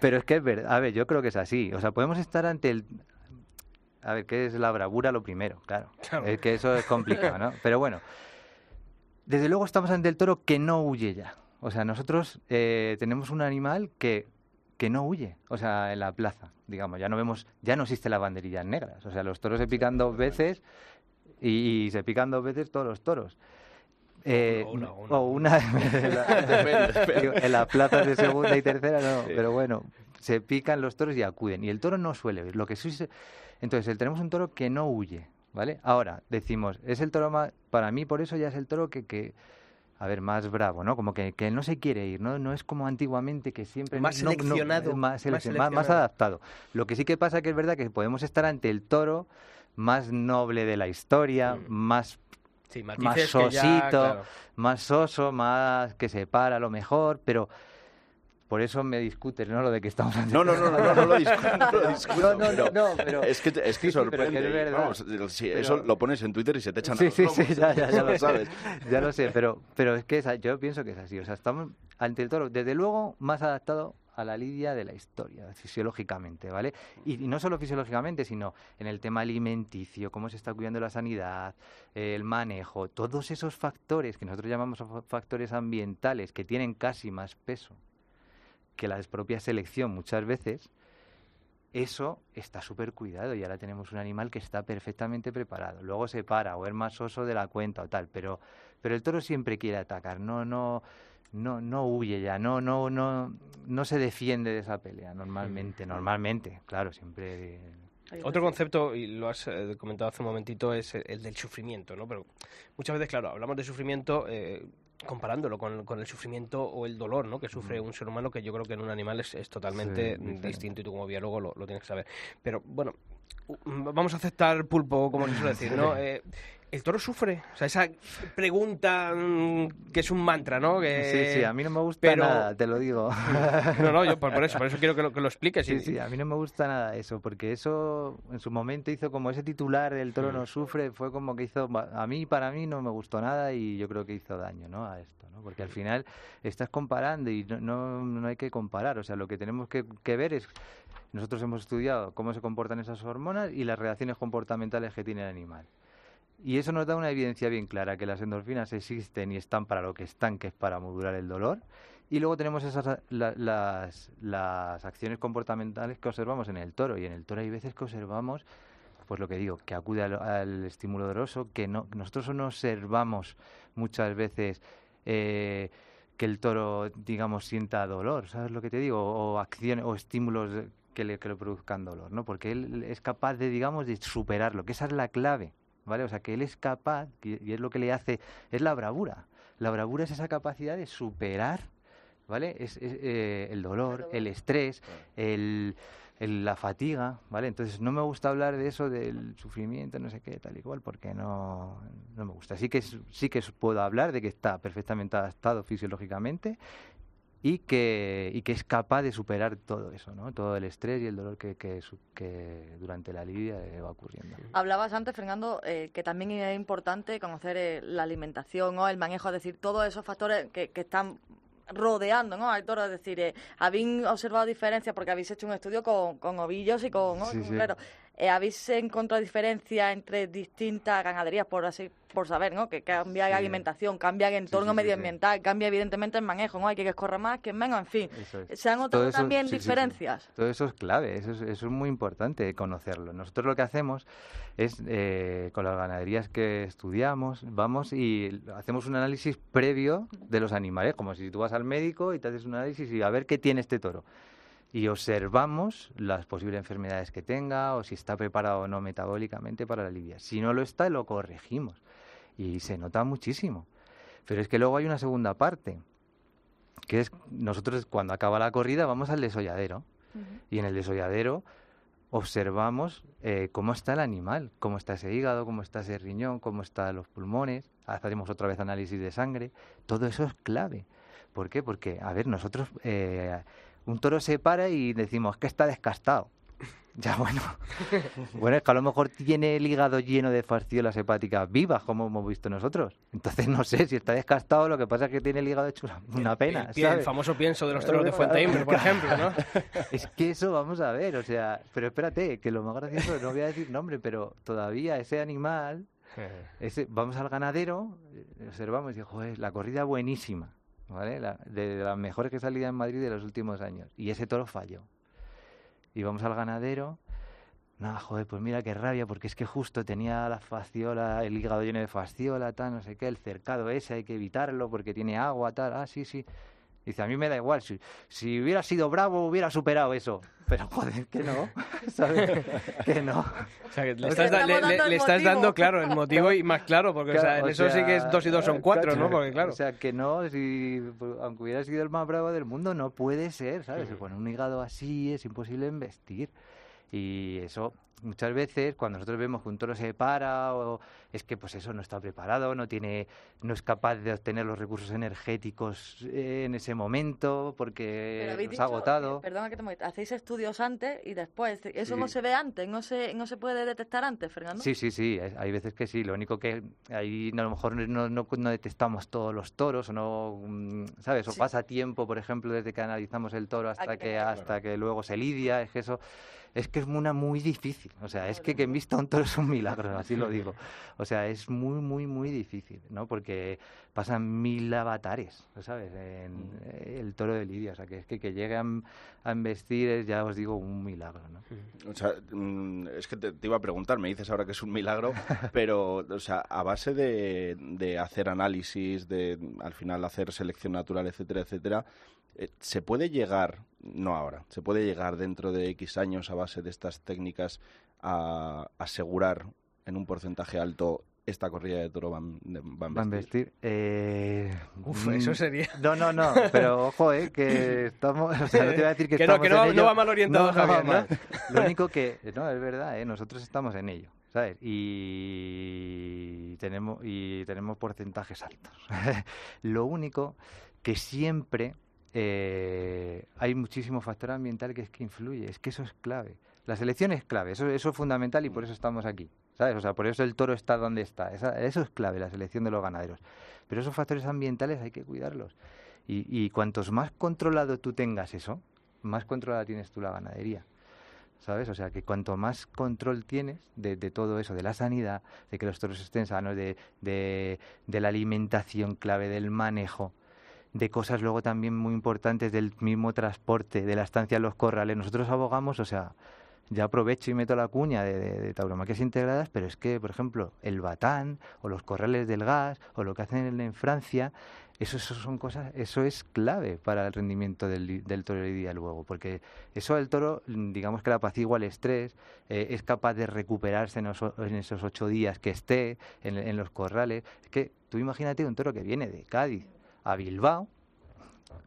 Pero es que es verdad, a ver, yo creo que es así. O sea, podemos estar ante el... A ver, ¿qué es la bravura? Lo primero, claro. Es que eso es complicado, ¿no? Pero bueno, desde luego estamos ante el toro que no huye ya. O sea, nosotros eh, tenemos un animal que que no huye, o sea, en la plaza, digamos, ya no vemos, ya no existe la banderilla negras, o sea, los toros se pican dos veces y, se pican dos veces todos los toros. Eh, O una (laughs) en las plazas de segunda y tercera no, pero bueno, se pican los toros y acuden y el toro no suele ver. Lo que entonces, tenemos un toro que no huye, ¿vale? Ahora decimos, es el toro más, para mí por eso ya es el toro que, que a ver, más bravo, ¿no? Como que, que no se quiere ir, ¿no? No es como antiguamente que siempre... Más seleccionado. más, más, adaptado. Lo que sí que pasa que es verdad que podemos estar ante el toro más noble de la historia, mm. más más sosito, más soso, más que se para a lo mejor, pero por eso me discutes, ¿no? Lo de que estamos No, no, no, no, no, lo discuto. No, lo discuto, no, no, no, pero... Es que, es que sorprende. vamos, si eso lo pones en Twitter y se te echan Sí, sí, sí, ya, ya, ya lo (laughs) sabes. ya lo sé, pero, pero es que yo pienso que es así. O sea, estamos ante el toro, desde luego, más adaptado a la lidia de la historia, fisiológicamente, ¿vale? Y, no solo fisiológicamente, sino en el tema alimenticio, cómo se está cuidando la sanidad, el manejo, todos esos factores que nosotros llamamos factores ambientales que tienen casi más peso que la propia selección muchas veces, eso está súper cuidado y ahora tenemos un animal que está perfectamente preparado. Luego se para o es más oso de la cuenta o tal, pero, pero el toro siempre quiere atacar, no, no, no, no huye ya, no, no, no, no se defiende de esa pelea normalmente, normalmente, claro, siempre. Otro concepto, y lo has eh, comentado hace un momentito, es el, del sufrimiento, ¿no? Pero muchas veces, claro, hablamos de sufrimiento, eh, comparándolo con, con, el sufrimiento o el dolor ¿no? que sufre un ser humano, que yo creo que en un animal es, es totalmente distinto y tú como biólogo lo, lo, tienes que saber. Pero bueno, vamos a aceptar pulpo, como se suele decir, ¿no? (laughs) Eh, ¿El toro sufre? O sea, esa pregunta mm, que es un mantra, ¿no? Que... Sí, sí, a mí no me gusta nada, te lo digo. (laughs) No, no, yo por, eso, por eso quiero que lo, que lo expliques. Sí, sí, a mí no me gusta nada eso, porque eso en su momento hizo como ese titular, el toro no mm. sufre, fue como que hizo, a mí, para mí no me gustó nada y yo creo que hizo daño, ¿no? A esto, ¿no? Porque al final estás comparando y no, no, no hay que comparar, o sea, lo que tenemos que, que ver es nosotros hemos estudiado cómo se comportan esas hormonas y las reacciones comportamentales que tiene el animal. Y eso nos da una evidencia bien clara, que las endorfinas existen y están para lo que están, que es para modular el dolor. Y luego tenemos esas las, las acciones comportamentales que observamos en el toro. Y en el toro hay veces que observamos, pues lo que digo, que acude al, estímulo doloroso, que no, nosotros no observamos muchas veces eh, que el toro, digamos, sienta dolor, ¿sabes lo que te digo? O acciones o estímulos que le, que le produzcan dolor, ¿no? Porque él es capaz de, digamos, de superarlo, que esa es la clave. ¿Vale? O sea, que él es capaz, y es lo que le hace, es la bravura. La bravura es esa capacidad de superar, ¿vale? Es, eh, el dolor, el estrés, el, la fatiga, ¿vale? Entonces no me gusta hablar de eso, del sufrimiento, no sé qué, tal y cual, porque no, no me gusta. Sí que, sí que puedo hablar de que está perfectamente adaptado fisiológicamente y que, y que es capaz de superar todo eso, ¿no? todo el estrés y el dolor que, que, que durante la lidia va ocurriendo. Hablabas antes, Fernando, eh, que también es importante conocer eh, la alimentación, o el manejo, es decir, todos esos factores que, que están rodeando ¿no? al toro. Es decir, eh, habéis observado diferencias porque habéis hecho un estudio con, con ovillos y con... ¿no? Claro, eh, ¿Habéis encontrado diferencias entre distintas ganaderías, por así por saber, ¿no? Que cambia la alimentación, cambia el entorno medioambiental, cambia evidentemente el manejo, ¿no? Hay que escorra más, que menos, en fin. ¿Se han notado también diferencias? Todo eso es clave, eso es, eso es muy importante conocerlo. Nosotros lo que hacemos es, eh, con las ganaderías que estudiamos, vamos y hacemos un análisis previo de los animales, como si tú vas al médico y te haces un análisis y a ver qué tiene este toro y observamos las posibles enfermedades que tenga o si está preparado o no metabólicamente para la lidia. Si no lo está, lo corregimos y se nota muchísimo. Pero es que luego hay una segunda parte, que es nosotros cuando acaba la corrida vamos al desolladero y en el desolladero observamos eh, cómo está el animal, cómo está ese hígado, cómo está ese riñón, cómo están los pulmones, hacemos otra vez análisis de sangre, todo eso es clave. ¿Por qué? Porque, a ver, nosotros eh, un toro se para y decimos que está descastado. (laughs) Ya bueno. (laughs) Bueno, es que a lo mejor tiene el hígado lleno de fasciolas hepáticas vivas, como hemos visto nosotros. Entonces no sé si está descastado, lo que pasa es que tiene el hígado hecho una pena. El, famoso pienso de los toros de Fuente por ejemplo, ¿no? (laughs) Es que eso vamos a ver, o sea, pero espérate, que lo más gracioso, no voy a decir nombre, pero todavía ese animal, ese, vamos al ganadero, eh, observamos y joder, la corrida buenísima ¿vale? de, las mejores que salía en Madrid de los últimos años. Y ese toro falló. Y vamos al ganadero. No, joder, pues mira qué rabia, porque es que justo tenía la fasciola, el hígado lleno de fasciola, tal, no sé qué, el cercado ese, hay que evitarlo porque tiene agua, tal. Ah, sí, sí. Dice, a mí me da igual, si, si hubiera sido bravo hubiera superado eso. Pero (laughs) joder, que no, (laughs) ¿sabes? que no. O sea, que le estás, dando, claro, el motivo y más claro, porque o sea, en eso sí que es dos y dos son cuatro, ¿no? Porque claro. O sea, que no, si, aunque hubiera sido el más bravo del mundo, no puede ser, ¿sabes? Con un hígado así es imposible investir. Y eso muchas veces cuando nosotros vemos que un toro se para o es que pues eso no está preparado, no tiene no es capaz de obtener los recursos energéticos en ese momento porque nos ha agotado. perdona que te hacéis estudios antes y después, eso no se ve antes, no se no se puede detectar antes, Fernando. Sí, sí, sí, hay veces que sí, lo único que ahí a lo mejor no, no, detectamos todos los toros o no mm, sabes, o pasa tiempo, por ejemplo, desde que analizamos el toro hasta que, hasta que luego se lidia, es que eso es que es una muy difícil. O sea, es que que un toro es un milagro, así lo digo. O sea, es muy, muy, muy difícil, ¿no? Porque pasan mil avatares, ¿sabes? En mm. el toro de Lidia. O sea, que es que que lleguen a investir es, ya os digo, un milagro, ¿no? O sea, mm, es que te, iba a preguntar, me dices ahora que es un milagro, (laughs) pero, o sea, a base de, de hacer análisis, de al final hacer selección natural, etcétera, etcétera, eh, ¿Se puede llegar, no ahora, se puede llegar dentro de X años a base de estas técnicas a asegurar en un porcentaje alto esta corrida de toro van, van Van vestir. Eh, Uf, mm, eso sería. No, no, no, pero ojo, eh, que (laughs) estamos. O sea, no te voy a decir que, Que no, que no en no va mal orientado No, no Javier, va ¿no? mal. Lo único que. No, es verdad, eh, nosotros estamos en ello, ¿sabes? Y tenemos, y tenemos porcentajes altos. (laughs) Lo único que siempre eh, hay muchísimo factor ambiental que es que influye, es que eso es clave. La selección es clave, eso, eso es fundamental y por eso estamos aquí. ¿Sabes? O sea, por eso el toro está donde está. Esa- eso es clave, la selección de los ganaderos. Pero esos factores ambientales hay que cuidarlos. Y, y cuantos más controlado tú tengas eso, más controlada tienes tú la ganadería. ¿Sabes? O sea, que cuanto más control tienes de, de todo eso, de la sanidad, de que los toros estén sanos, de, de, de la alimentación clave, del manejo, de cosas luego también muy importantes del mismo transporte, de la estancia en los corrales. Nosotros abogamos, o sea, ya aprovecho y meto la cuña de, de, integradas, pero es que, por ejemplo, el batán o los corrales del gas o lo que hacen en, Francia, eso, eso son cosas, eso es clave para el rendimiento del, toro día luego, porque eso el toro, digamos que le apacigua el estrés, eh, es capaz de recuperarse en, en esos ocho días que esté en, en los corrales. Es que tú imagínate un toro que viene de Cádiz a Bilbao,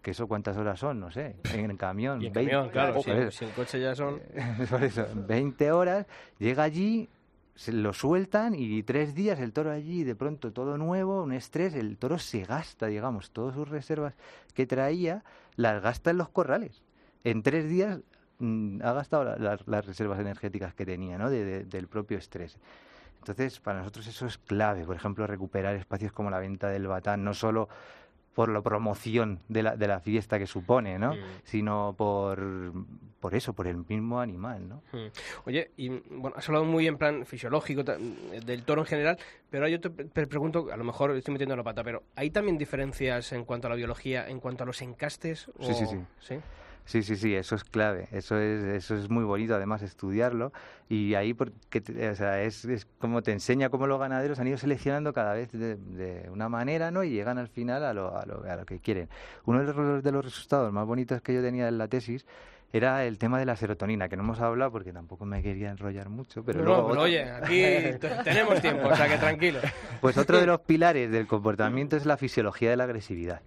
que eso cuántas horas son, no sé, en camión. Y en 20, camión, claro, si, en coche ya son... (laughs) Por eso, 20 horas, llega allí, se lo sueltan y tres días el toro allí, de pronto todo nuevo, un estrés, el toro se gasta, digamos, todas sus reservas que traía, las gasta en los corrales. En tres días mm, ha gastado la- las, las reservas energéticas que tenía, ¿no? De- de- del propio estrés. Entonces, para nosotros eso es clave, por ejemplo, recuperar espacios como la venta del batán, no solo por la promoción de la, de la fiesta que supone, ¿no? Mm. Sino por, por eso, por el mismo animal, ¿no? Mm. Oye, y bueno, has hablado muy en plan fisiológico del toro en general, pero yo te, te pregunto, a lo mejor estoy metiendo la pata, pero ¿hay también diferencias en cuanto a la biología, en cuanto a los encastes? Sí, sí, o- sí. ¿Sí? Sí, sí, sí, eso es clave, eso es, eso es muy bonito además estudiarlo y ahí porque, o sea, es, es como te enseña cómo los ganaderos han ido seleccionando cada vez de, de una manera, ¿no? Y llegan al final a lo, a lo, a lo que quieren. Uno de los, de los resultados más bonitos que yo tenía en la tesis era el tema de la serotonina, que no hemos hablado porque tampoco me quería enrollar mucho, pero No, luego no, pero otro- oye, aquí te- tenemos tiempo, o sea que tranquilo. Pues otro de los pilares del comportamiento es la fisiología de la agresividad.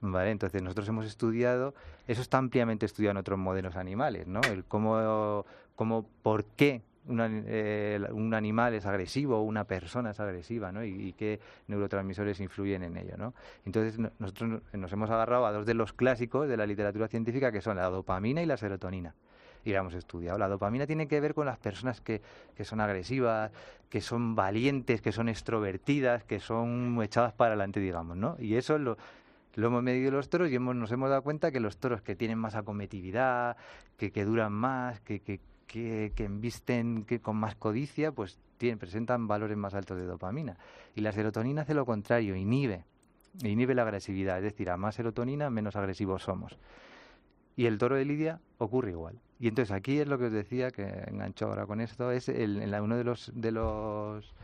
Vale, entonces nosotros hemos estudiado, eso está ampliamente estudiado en otros modelos animales, ¿no? El cómo, cómo por qué un, ani- eh, un animal es agresivo o una persona es agresiva, ¿no? Y, qué neurotransmisores influyen en ello, ¿no? Entonces no- nosotros no- nos hemos agarrado a dos de los clásicos de la literatura científica que son la dopamina y la serotonina. Y la hemos estudiado. La dopamina tiene que ver con las personas que, que son agresivas, que son valientes, que son extrovertidas, que son echadas para adelante, digamos, ¿no? Y eso lo, lo hemos medido los toros y hemos, nos hemos dado cuenta que los toros que tienen más acometividad, que, que duran más, que, que, que, que que con más codicia, pues tienen, presentan valores más altos de dopamina. Y la serotonina hace lo contrario, inhibe, inhibe la agresividad, es decir, a más serotonina, menos agresivos somos. Y el toro de Lidia ocurre igual. Y entonces aquí es lo que os decía, que engancho ahora con esto, es el, en la- uno de los, de los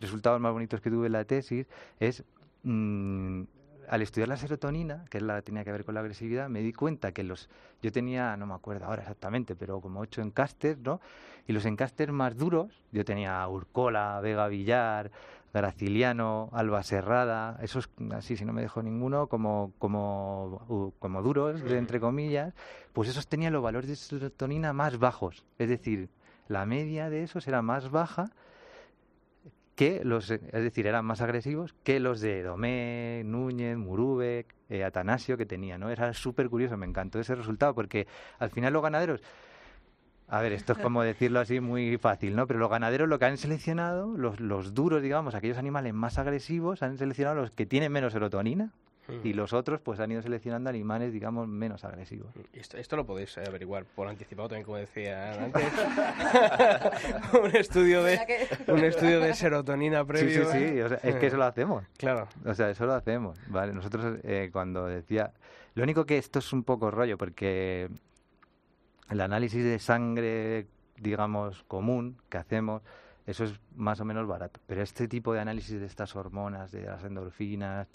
resultados más bonitos que tuve en la tesis, es mm, al estudiar la serotonina, que es la tenía que ver con la agresividad, me di cuenta que los yo tenía, no me acuerdo ahora exactamente, pero como ocho encasters, ¿no? Y los encasters más duros, yo tenía Urcola, Vega Villar, Graciliano, Alba Serrada, esos así si no me dejo ninguno, como como como duros, entre comillas, pues esos tenían los valores de serotonina más bajos, es decir, la media de esos era más baja que los, eh, es decir, eran más agresivos que los de Domé, Núñez, Murube, eh, Atanasio que tenía, ¿no? Era súper curioso, me encantó ese resultado porque al final los ganaderos, a ver, esto es como (laughs) decirlo así muy fácil, ¿no? Pero los ganaderos lo que han seleccionado, los, los duros, digamos, aquellos animales más agresivos, han seleccionado los que tienen menos serotonina y los otros pues han ido seleccionando animales, digamos, menos agresivos. Esto, esto lo podéis eh, averiguar por anticipado también, como decía (laughs) antes. (laughs) un estudio de un estudio de serotonina Sí, previo. sí, sí, o sea, es que eso lo hacemos. Claro. O sea, eso lo hacemos, ¿vale? Nosotros eh, cuando decía... Lo único que esto es un poco rollo, porque el análisis de sangre, digamos, común que hacemos, eso es más o menos barato. Pero este tipo de análisis de estas hormonas, de las endorfinas,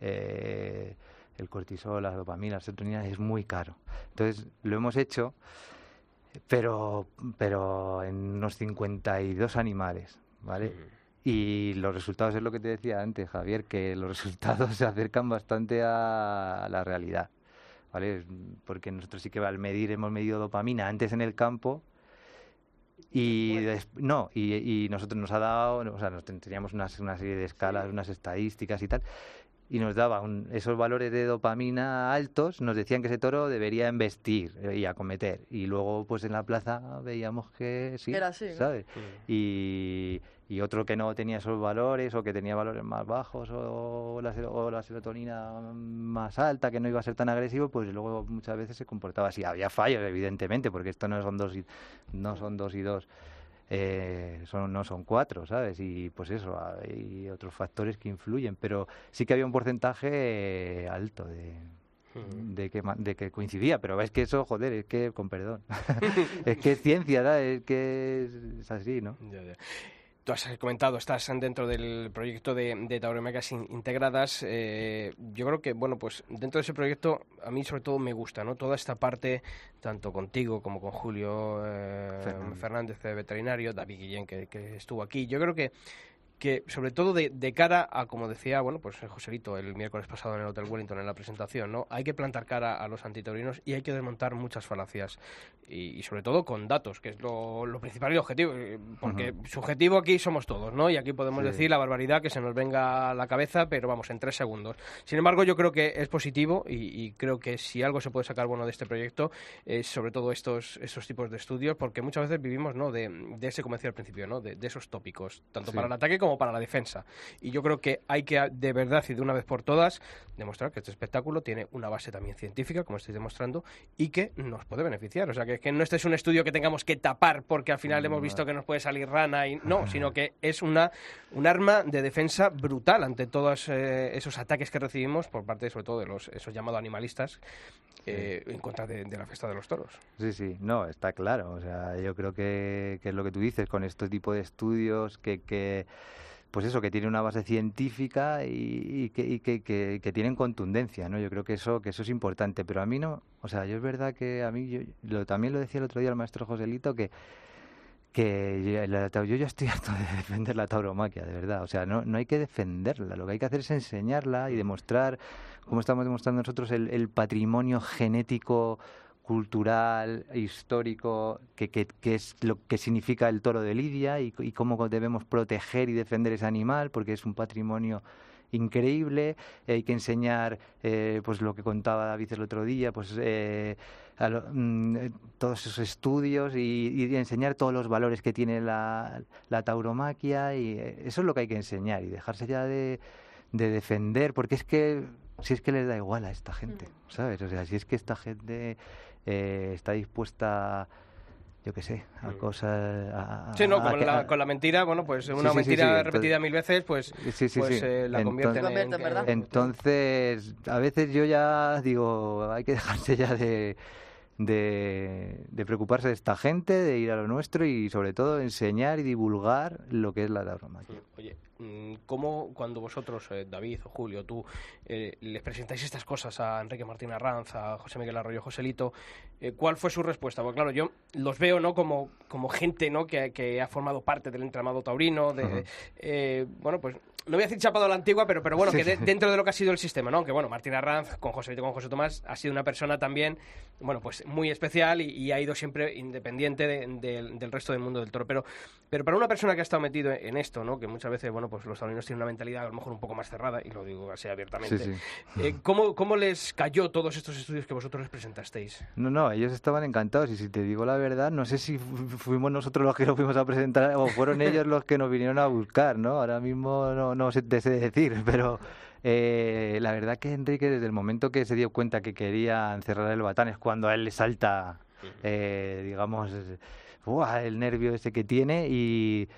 eh, el cortisol, la dopamina, la serotonina, es muy caro. Entonces, lo hemos hecho, pero, pero en unos 52 animales, ¿vale? Y los resultados es lo que te decía antes, Javier, que los (laughs) resultados se acercan bastante a la realidad. ¿Vale? Porque nosotros sí que al medir hemos medido dopamina antes en el campo y no, y, nosotros nos ha dado, o sea, nos teníamos una, una serie de escalas, unas estadísticas y tal, y nos daba esos valores de dopamina altos, nos decían que ese toro debería embestir eh, y acometer. Y luego, pues en la plaza veíamos que sí, Era así, ¿sabes? Y, y, otro que no tenía esos valores o que tenía valores más bajos o la, o la serotonina más alta, que no iba a ser tan agresivo, pues luego muchas veces se comportaba así. Había fallos, evidentemente, porque esto no son dos y, no son dos y dos eh, son, no son cuatro, ¿sabes? Y pues eso, hay otros factores que influyen, pero sí que había un porcentaje alto de, de que, de que coincidía, pero es que eso, joder, es que, con perdón, (laughs) es que es ciencia, es que es, así, ¿no? Tú has comentado, estás dentro del proyecto de, de integradas. Eh, yo creo que, bueno, pues dentro de ese proyecto, a mí sobre todo me gusta, ¿no? Toda esta parte, tanto contigo como con Julio eh, Fernández. de veterinario, David Guillén, que, que estuvo aquí. Yo creo que que sobre todo de, de, cara a, como decía, bueno, pues Joselito el miércoles pasado en el Hotel Wellington en la presentación, ¿no? Hay que plantar cara a los antitaurinos y hay que desmontar muchas falacias y, sobre todo con datos, que es lo, principal y objetivo, eh, porque subjetivo aquí somos todos, ¿no? Y aquí podemos decir la barbaridad que se nos venga a la cabeza, pero vamos, en tres segundos. Sin embargo, yo creo que es positivo y, creo que si algo se puede sacar bueno de este proyecto es sobre todo estos, estos tipos de estudios, porque muchas veces vivimos, ¿no? De, de ese comercio al principio, ¿no? De, esos tópicos, tanto para el ataque como para la defensa. Y yo creo que hay que, de verdad y de una vez por todas, demostrar que este espectáculo tiene una base también científica, como estáis demostrando, y que nos puede beneficiar. O sea, que, que no este es un estudio que tengamos que tapar porque al final hemos visto que nos puede salir rana y no, (laughs) sino que es una, un arma de defensa brutal ante todos eh, esos ataques que recibimos por parte, sobre todo, de los esos llamados animalistas eh, en contra de, la fiesta de los toros. Sí, sí, no, está claro. O sea, yo creo que, que es lo que tú dices con este tipo de estudios que, que pues eso, que tiene una base científica y, que, que, tienen contundencia, ¿no? Yo creo que eso, que eso es importante, pero a mí no, o sea, yo es verdad que a mí, yo, lo, también lo decía el otro día el maestro Joselito, que, que yo ya estoy (laughs) harto de defender la tauromaquia, de verdad, o sea, no, no hay que defenderla, lo que hay que hacer es enseñarla y demostrar, como estamos demostrando nosotros, el, el patrimonio genético cultural, histórico, que, que, es lo que significa el toro de Lidia y, cómo debemos proteger y defender ese animal, porque es un patrimonio increíble. hay que enseñar, eh, pues lo que contaba David el otro día, pues eh, mm, todos esos estudios y, enseñar todos los valores que tiene la, la tauromaquia y eh, eso es lo que hay que enseñar y dejarse ya de, de defender, porque es que si es que les da igual a esta gente, mm. ¿sabes? O sea, si es que esta gente eh, está dispuesta yo qué sé, a mm. cosas... sí, no, con, la, con, la, mentira, bueno, pues una mentira repetida mil veces, pues, pues eh, la convierte en... ¿verdad? Entonces, a veces yo ya digo, hay que dejarse ya de, de, de, preocuparse de esta gente, de ir a lo nuestro y sobre todo enseñar y divulgar lo que es la tauromaquia. Oye, Mm, ¿Cómo cuando vosotros, eh, David o Julio, tú, eh, les presentáis estas cosas a Enrique Martín Arranz, a José Miguel Arroyo Joselito, eh, cuál fue su respuesta? Porque claro, yo los veo no como, como gente ¿no? Que, que ha formado parte del entramado taurino, de, bueno, pues no voy a decir chapado a la antigua, pero, pero bueno, que dentro de lo que ha sido el sistema, ¿no? Que bueno, Martín Arranz, con José con José Tomás, ha sido una persona también, bueno, pues muy especial y, ha ido siempre independiente del resto del mundo del toro. Pero, pero para una persona que ha estado metido en esto, ¿no? Que muchas veces, bueno, pues los taurinos tienen una mentalidad a lo mejor un poco más cerrada, y lo digo así abiertamente. Eh, ¿cómo, ¿Cómo les cayó todos estos estudios que vosotros les presentasteis? No, no, ellos estaban encantados y si te digo la verdad, no sé si fuimos nosotros los que lo fuimos a presentar o fueron (laughs) ellos los que nos vinieron a buscar, ¿no? Ahora mismo no, no sé decir, pero eh, la verdad que Enrique desde el momento que se dio cuenta que quería encerrar el batán es cuando a él le salta, eh, digamos, el nervio ese que tiene y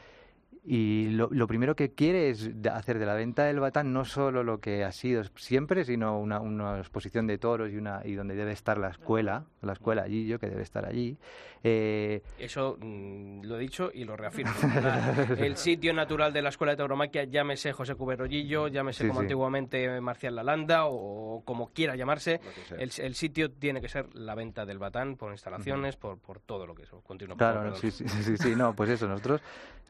y lo, lo, primero que quiere es hacer de la venta del batán no solo lo que ha sido siempre, sino una, una exposición de toros y, una, y donde debe estar la escuela, la escuela allí, yo que debe estar allí. Eh... Eso mm, lo he dicho y lo reafirmo. (laughs) el sitio natural de la escuela de tauromaquia, llámese José Cuberollillo, llámese como antiguamente Marcial Lalanda o como quiera llamarse, el, el, sitio tiene que ser la venta del batán por instalaciones, por, por todo lo que eso. Continúa. Claro, sí, sí, sí, sí, no, pues eso, nosotros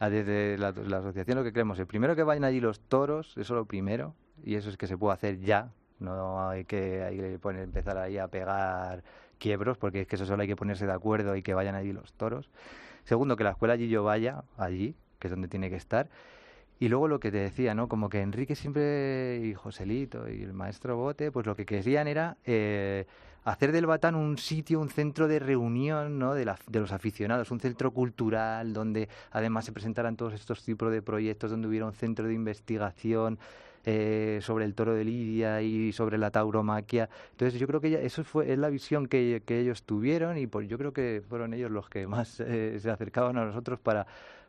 desde la la, la asociación lo que queremos, el primero que vayan allí los toros, eso es lo primero, y eso es que se puede hacer ya, no hay que, hay que poner, empezar ahí a pegar quiebros, porque es que eso solo hay que ponerse de acuerdo y que vayan allí los toros. Segundo, que la escuela allí yo vaya, allí, que es donde tiene que estar. Y luego lo que te decía, ¿no? Como que Enrique siempre, y Joselito, y el maestro Bote, pues lo que querían era eh, hacer del Batán un sitio, un centro de reunión, ¿no? De, la, de los aficionados, un centro cultural donde además se presentaran todos estos tipos de proyectos, donde hubiera un centro de investigación, eh, sobre el toro de Lidia y sobre la tauromaquia. Entonces yo creo que eso fue es la visión que, que ellos tuvieron y pues yo creo que fueron ellos los que más eh, se acercaban a nosotros para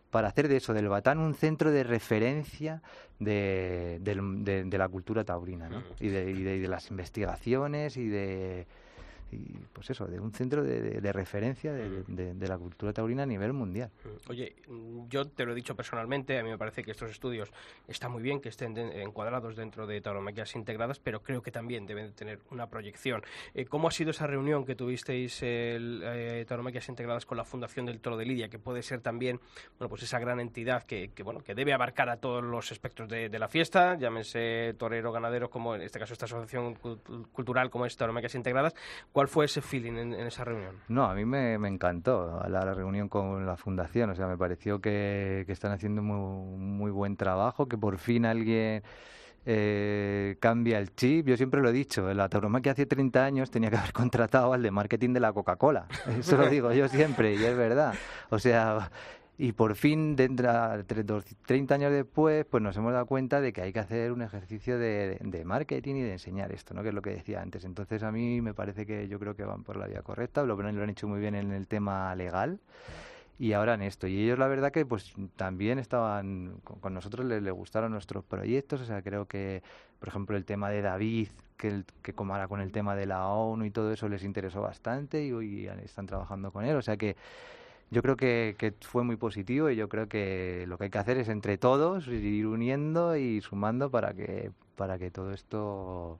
para hacer de eso, del Batán, un centro de referencia de, del- de- de la cultura taurina, ¿no? y, de, y de- y de las investigaciones y de, y, pues eso, de un centro de, de- de referencia de, la cultura taurina a nivel mundial. Oye, yo te lo he dicho personalmente, a mí me parece que estos estudios están muy bien, que estén encuadrados dentro de tauromaquias integradas, pero creo que también deben de tener una proyección. Eh, ¿Cómo ha sido esa reunión que tuvisteis, el, eh, tauromaquias integradas con la Fundación del Toro de Lidia, que puede ser también, bueno, pues esa gran entidad que, que, bueno, que debe abarcar a todos los espectros de, de la fiesta, llámense torero, ganadero, como en este caso esta asociación cul- cultural como es tauromaquias integradas. ¿Cuál fue ese feeling en, esa reunión? No, a mí me, encantó la, la reunión con la fundación, o sea, me pareció que, que están haciendo muy, muy buen trabajo, que por fin alguien eh, cambia el chip. Yo siempre lo he dicho, la tauromaquia hace 30 años tenía que haber (laughs) contratado al de marketing de la Coca-Cola. Eso lo digo yo siempre y es verdad. O sea, y por fin, dentro, dos- 30 años después, pues nos hemos dado cuenta de que hay que hacer un ejercicio de, de marketing y de enseñar esto, ¿no? Que es lo que decía antes. Entonces, a mí me parece que yo creo que van por la vía correcta, lo, lo han hecho muy bien en el tema legal y ahora en esto. Y ellos la verdad que pues también estaban con, nosotros, les, gustaron nuestros proyectos, o sea, creo que, por ejemplo, el tema de David, que, el, que como con el tema de la ONU y todo eso les interesó bastante y hoy están trabajando con él, o sea que yo creo que, que fue muy positivo y yo creo que lo que hay que hacer es entre todos ir uniendo y sumando para que para que todo esto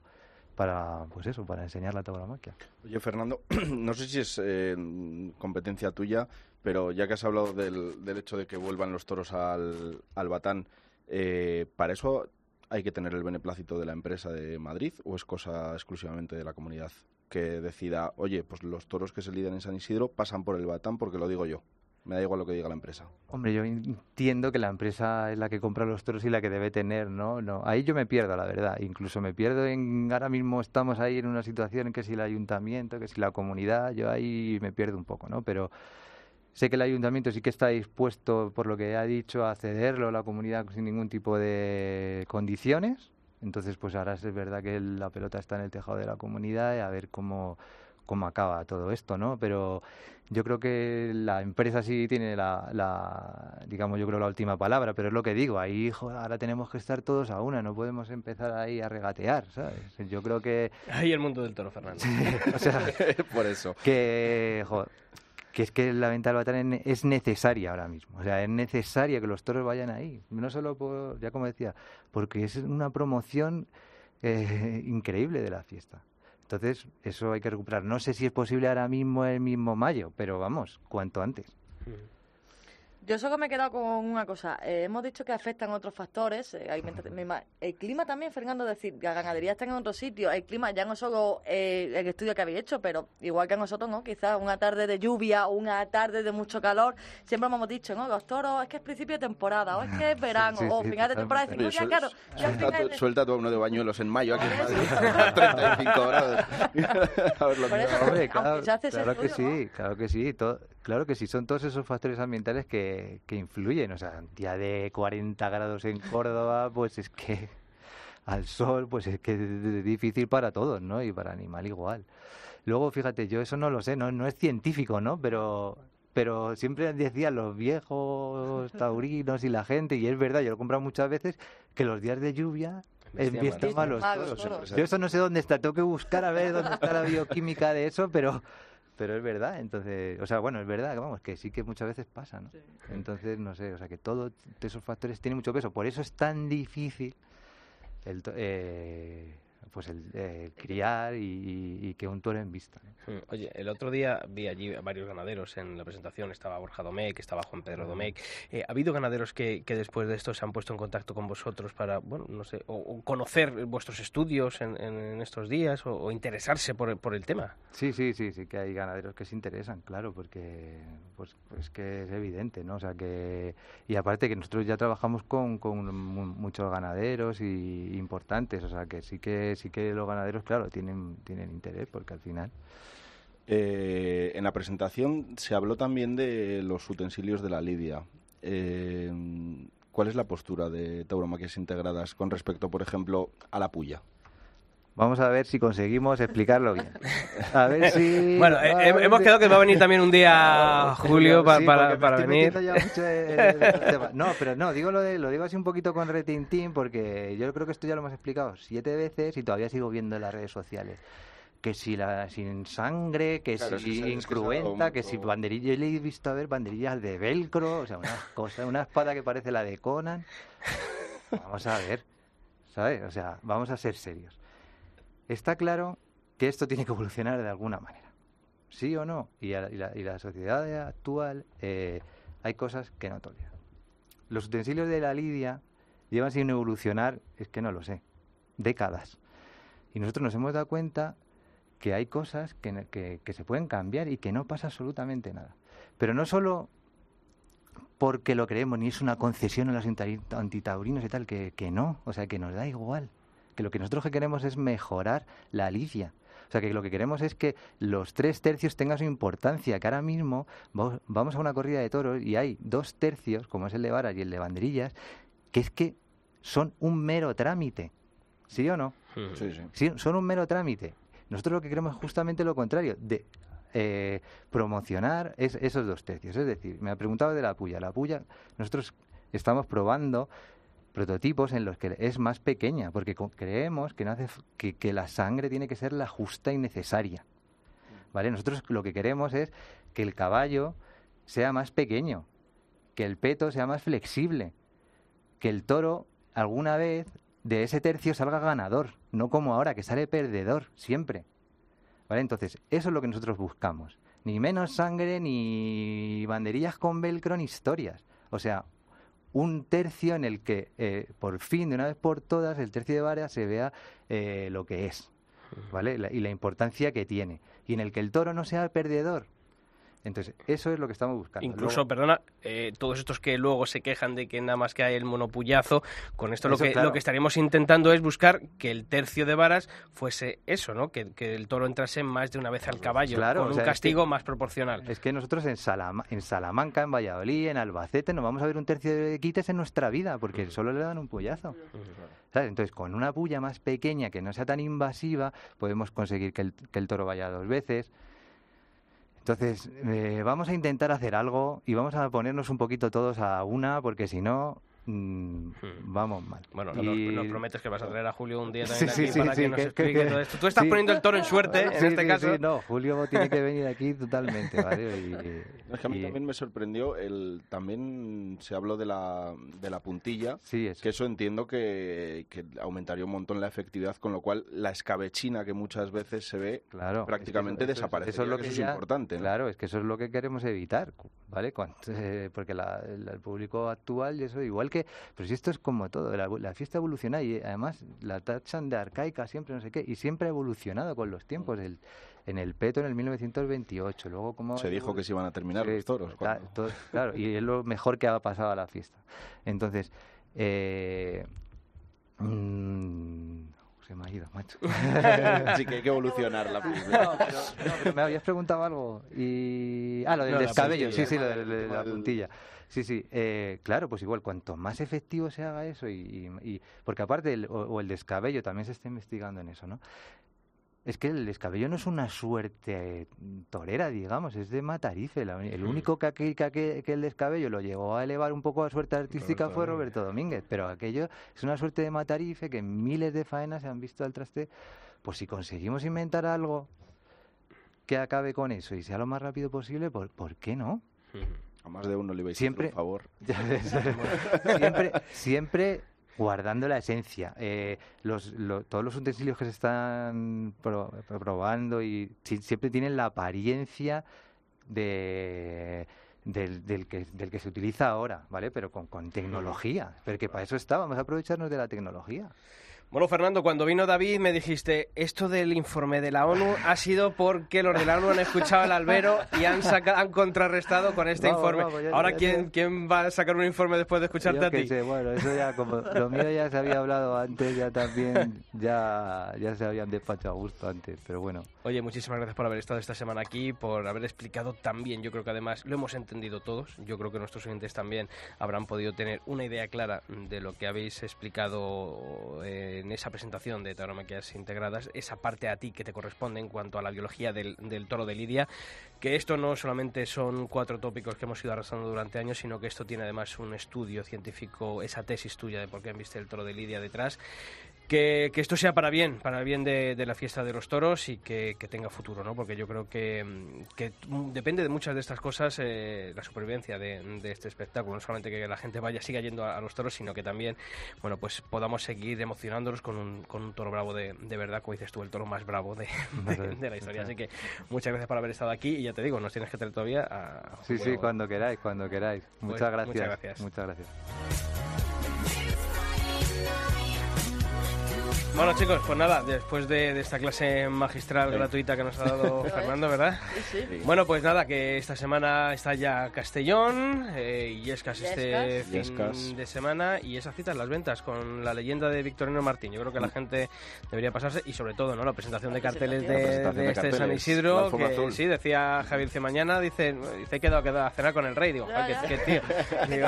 para pues eso para enseñar la tauromaquia. Oye, Fernando, (clears throat) no sé si es eh, competencia tuya, pero ya que has hablado del, del hecho de que vuelvan los toros al, al Batán, eh, ¿para eso hay que tener el beneplácito de la empresa de Madrid o es cosa exclusivamente de la comunidad que decida, oye, pues los toros que se lidian en San Isidro pasan por el Batán porque lo digo yo? Me da igual lo que diga la empresa. Hombre, yo entiendo que la empresa es la que compra los toros y la que debe tener, ¿no? no Ahí yo me pierdo, la verdad. Incluso me pierdo en... Ahora mismo estamos ahí en una situación en que si el ayuntamiento, que si la comunidad, yo ahí me pierdo un poco, ¿no? Pero sé que el ayuntamiento sí que está dispuesto, por lo que ha dicho, a cederlo a la comunidad sin ningún tipo de condiciones. Entonces, pues ahora es verdad que la pelota está en el tejado de la comunidad y a ver cómo, cómo acaba todo esto, ¿no? Pero yo creo que la empresa sí tiene la, la, digamos, yo creo la última palabra, pero es lo que digo, ahí, joder, ahora tenemos que estar todos a una, no podemos empezar ahí a regatear, ¿sabes? Yo creo que... Ahí el mundo del toro, Fernando. (laughs) o sea, (laughs) por eso. Que, joder, que es que la venta del Batán es- es necesaria ahora mismo. O sea, es necesaria que los toros vayan ahí. No solo por, ya como decía, porque es una promoción eh, (laughs) increíble de la fiesta. Entonces, eso hay que recuperar. No sé si es posible ahora mismo el mismo mayo, pero vamos, cuanto antes. Yo solo me he quedado con una cosa. Eh, hemos dicho que afectan otros factores. eh, el clima también, Fernando, es decir, la ganadería está en otro sitio. El clima ya no solo eh, el estudio que habéis hecho, pero igual que a nosotros, ¿no? Quizás una tarde de lluvia una tarde de mucho calor. Siempre hemos dicho, ¿no? Los toros es que es principio de temporada, o es que es (laughs) verano, sí, o sí, final de temporada. Decimos, ya, claro, ya Suelta, de- suelta tú a uno de bañuelos en mayo aquí en Madrid. 35 (laughs) grados. A ver lo. Hombre, claro, claro que sí, claro que sí. Claro que sí, son todos esos factores ambientales que, que influyen. O sea, día de 40 grados en Córdoba, pues es que (laughs) al sol, pues es que es difícil para todos, ¿no? Y para animal igual. Luego, fíjate, yo eso no lo sé, no, no es científico, ¿no? Pero, pero siempre decían los viejos (laughs) taurinos y la gente, y es verdad, yo lo he comprado muchas veces, que los días de lluvia empiezan Malos toros. Yo eso no sé dónde está, tengo que buscar a ver dónde está la bioquímica de eso, pero pero es verdad, entonces, o sea, bueno, es verdad, que vamos, que sí que muchas veces pasa, ¿no? Entonces, no sé, o sea, que todos esos factores tienen mucho peso, por eso es tan difícil el eh, pues el, eh, criar y, y que un toro en vista. Oye, el otro día vi allí varios ganaderos en la presentación. Estaba Borja Domecq, estaba Juan Pedro Domecq. Eh, ¿Ha habido ganaderos que, que después de esto se han puesto en contacto con vosotros para, bueno, no sé, o, o conocer vuestros estudios en, estos días o, o interesarse por, el- por el tema? Sí, sí, sí, sí que hay ganaderos que se interesan, claro, porque pues, pues que es evidente, ¿no? O sea que y aparte que nosotros ya trabajamos con, con mu- muchos ganaderos y importantes, o sea que sí que sí que los ganaderos, claro, tienen tienen interés porque al final Eh, en la presentación se habló también de los utensilios de la lidia. Eh, ¿Cuál es la postura de tauromaquias integradas con respecto, por ejemplo, a la puya? Vamos a ver si conseguimos explicarlo bien. A ver si (laughs) Bueno, eh, a eh, ver hemos si- quedado que va a venir también un día (laughs) Julio Sí, para, para estoy venir. metiendo ya mucho en el (laughs) tema. No, pero no, digo lo, de, lo digo así un poquito con retintín porque yo creo que esto ya lo hemos explicado siete veces y todavía sigo viendo en las redes sociales. Que si la sin sangre, que Claro, si es incruenta, que si mucho. banderillas, yo le he visto a ver banderillas de velcro, o sea, una cosa, una espada que parece la de Conan. Vamos a ver, ¿sabes? O sea, vamos a ser serios. Está claro que esto tiene que evolucionar de alguna manera. ¿Sí o no? Y, la, sociedad actual eh, hay cosas que no toleran. Los utensilios de la lidia llevan sin evolucionar, es que no lo sé, décadas. Y nosotros nos hemos dado cuenta que hay cosas que, se pueden cambiar y que no pasa absolutamente nada. Pero no solo porque lo creemos, ni es una concesión a los anti- antitaurinos y tal, que no, o sea, que nos da igual. Que lo que nosotros que queremos es mejorar la lidia. O sea, que lo que queremos es que los tres tercios tengan su importancia, que ahora mismo vamos, a una corrida de toros y hay dos tercios, como es el de varas y el de banderillas, que es que son un mero trámite. ¿Sí o no? Mm. Sí, sí. Sí, son un mero trámite. Nosotros lo que queremos es justamente lo contrario, de eh, promocionar es- esos dos tercios. Es decir, me ha preguntado de la puya. La puya, nosotros estamos probando prototipos en los que es más pequeña, porque creemos que, no hace, que la sangre tiene que ser la justa y necesaria. ¿Vale? Nosotros lo que queremos es que el caballo sea más pequeño, que el peto sea más flexible, que el toro alguna vez de ese tercio salga ganador, no como ahora, que sale perdedor, siempre. ¿Vale? Entonces, eso es lo que nosotros buscamos. Ni menos sangre, ni banderillas con velcro, ni historias. O sea, un tercio en el que, eh, por fin, de una vez por todas, el tercio de vara se vea eh, lo que es. ¿Vale? La- y la importancia que tiene. Y en el que el toro no sea perdedor. Entonces, eso es lo que estamos buscando. Incluso, Luego- perdona, eh, todos estos que luego se quejan de que nada más que hay el monopullazo, con esto lo que, claro. lo que estaríamos intentando es buscar que el tercio de varas fuese eso, ¿no? Que, que el toro entrase más de una vez al caballo, Claro, con un sea, es que- castigo más proporcional. Es que nosotros en, Salama- en Salamanca, en Valladolid, en Albacete, no vamos a ver un tercio de quites en nuestra vida, porque solo le dan un. ¿Sabes? Entonces, con una puya más pequeña, que no sea tan invasiva, podemos conseguir que el, que el toro vaya dos veces. Entonces, eh, vamos a intentar hacer algo y vamos a ponernos un poquito todos a una, porque si no, mm, vamos mal. Bueno, no Y- nos, nos prometes que vas a traer a Julio un día Sí, también sí, aquí sí, para sí, que nos que- que- explique que- todo esto. Tú estás sí. poniendo el toro en suerte, en este sí, caso. sí, no, Julio tiene que venir aquí totalmente, ¿vale? Y- (laughs) Es que a mí y- también me sorprendió, el, también se habló de la, de la puntilla, Sí, eso. que eso entiendo que, que aumentaría un montón la efectividad, con lo cual la escabechina que muchas veces se ve Claro, prácticamente es que eso- desaparecería, eso es lo que que eso ya- es importante. ¿no? Claro, es que eso es lo que queremos evitar, ¿vale? Cuan- (laughs) eh, porque la- el, el público actual, y eso igual que, pero si esto es como todo, la, la fiesta evoluciona y además la tachan de arcaica siempre, no sé qué, y siempre ha evolucionado con los tiempos. El, en el peto en el 1928, luego como Se dijo que se iban a terminar Sí, los toros. ta- claro, y es lo mejor que ha pasado a la fiesta. Entonces, eh, mm, se me ha ido, macho. (laughs) Así que hay que evolucionar la No, película. pero, no, pero me habías preguntado algo. Y... Ah, lo del No, descabello, sí, puntilla. sí, lo de, de la El- puntilla. Sí, sí, eh, claro, pues igual, cuanto más efectivo se haga eso, y, y- y- porque aparte, el, o, o el descabello, también se está investigando en eso, ¿no? Es que el descabello no es una suerte torera, digamos, es de Matarife. la el único que, el descabello lo llegó a elevar un poco a suerte artística Roberto fue. Roberto Domínguez, pero aquello es una suerte de Matarife que miles de faenas se han visto al traste. Pues si conseguimos inventar algo que acabe con eso y sea lo más rápido posible, ¿por, ¿por qué no? A más de uno le vais a Siempre- hacer un favor. (laughs) siempre, siempre guardando la esencia. Eh, los, todos los utensilios que se están probando y siempre tienen la apariencia de del, del, que, del que se utiliza ahora, ¿vale? Pero con, con tecnología. Pero que para eso está, vamos a aprovecharnos de la tecnología. Bueno, Fernando, cuando vino David me dijiste, esto del informe de la ONU ha sido porque los de la ONU han escuchado al albero y han, han contrarrestado con este informe. Ahora, ¿quién, ¿quién va a sacar un informe después de escucharte a ti? bueno, eso ya, como lo mío ya se había hablado antes, ya también, ya, ya se habían despachado a gusto antes, pero bueno. Oye, muchísimas gracias por haber estado esta semana aquí, por haber explicado tan bien. Yo creo que además lo hemos entendido todos. Yo creo que nuestros oyentes también habrán podido tener una idea clara de lo que habéis explicado. Eh, en esa presentación de tauromaquias integradas, esa parte a ti que te corresponde en cuanto a la biología del, toro de Lidia, que esto no solamente son cuatro tópicos que hemos ido arrastrando durante años, sino que esto tiene además un estudio científico, esa tesis tuya de por qué viste el toro de Lidia detrás, que, que, esto sea para bien, para el bien de, de la fiesta de los toros y que, que, tenga futuro, ¿no? Porque yo creo que, que depende de muchas de estas cosas eh, la supervivencia de, de, este espectáculo, no solamente que la gente vaya, siga yendo a, a, los toros, sino que también, bueno, pues podamos seguir emocionándolos con un, con un toro bravo de, de verdad, como dices tú, el toro más bravo de, de, la historia. Así que muchas gracias por haber estado aquí y ya te digo, nos tienes que tener todavía a... Sí, sí, cuando queráis, cuando queráis. Muchas gracias. Muchas gracias. Muchas gracias. Bueno chicos, pues nada, después de, de esta clase magistral sí. gratuita que nos ha dado (laughs) Fernando, ¿verdad? Sí, sí. Bueno, pues nada, que esta semana está ya Castellón eh, y Yescas este fin de semana y esa cita en las ventas con la leyenda de Victorino Martín. Yo creo que la gente debería pasarse y sobre todo, ¿no? La presentación de carteles de, presentación de de este carteles, San Isidro, que azul. sí, decía Javier C. mañana, dice, dice he quedado, quedado a cenar con el rey. Digo, Ya, "Joder, ya. qué, qué tío. (laughs) Digo,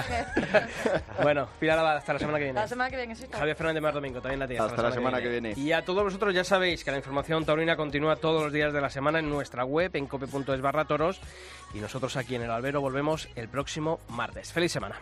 (laughs) bueno, Pilar hasta la semana que viene. La semana que viene, sí. Javier Fernández Mar Domingo, también la tía. Hasta la semana que viene. Y a todos vosotros ya sabéis que la información taurina continúa todos los días de la semana en nuestra web, en cope.es barra toros. Y nosotros aquí en el albero volvemos el próximo martes. ¡Feliz semana!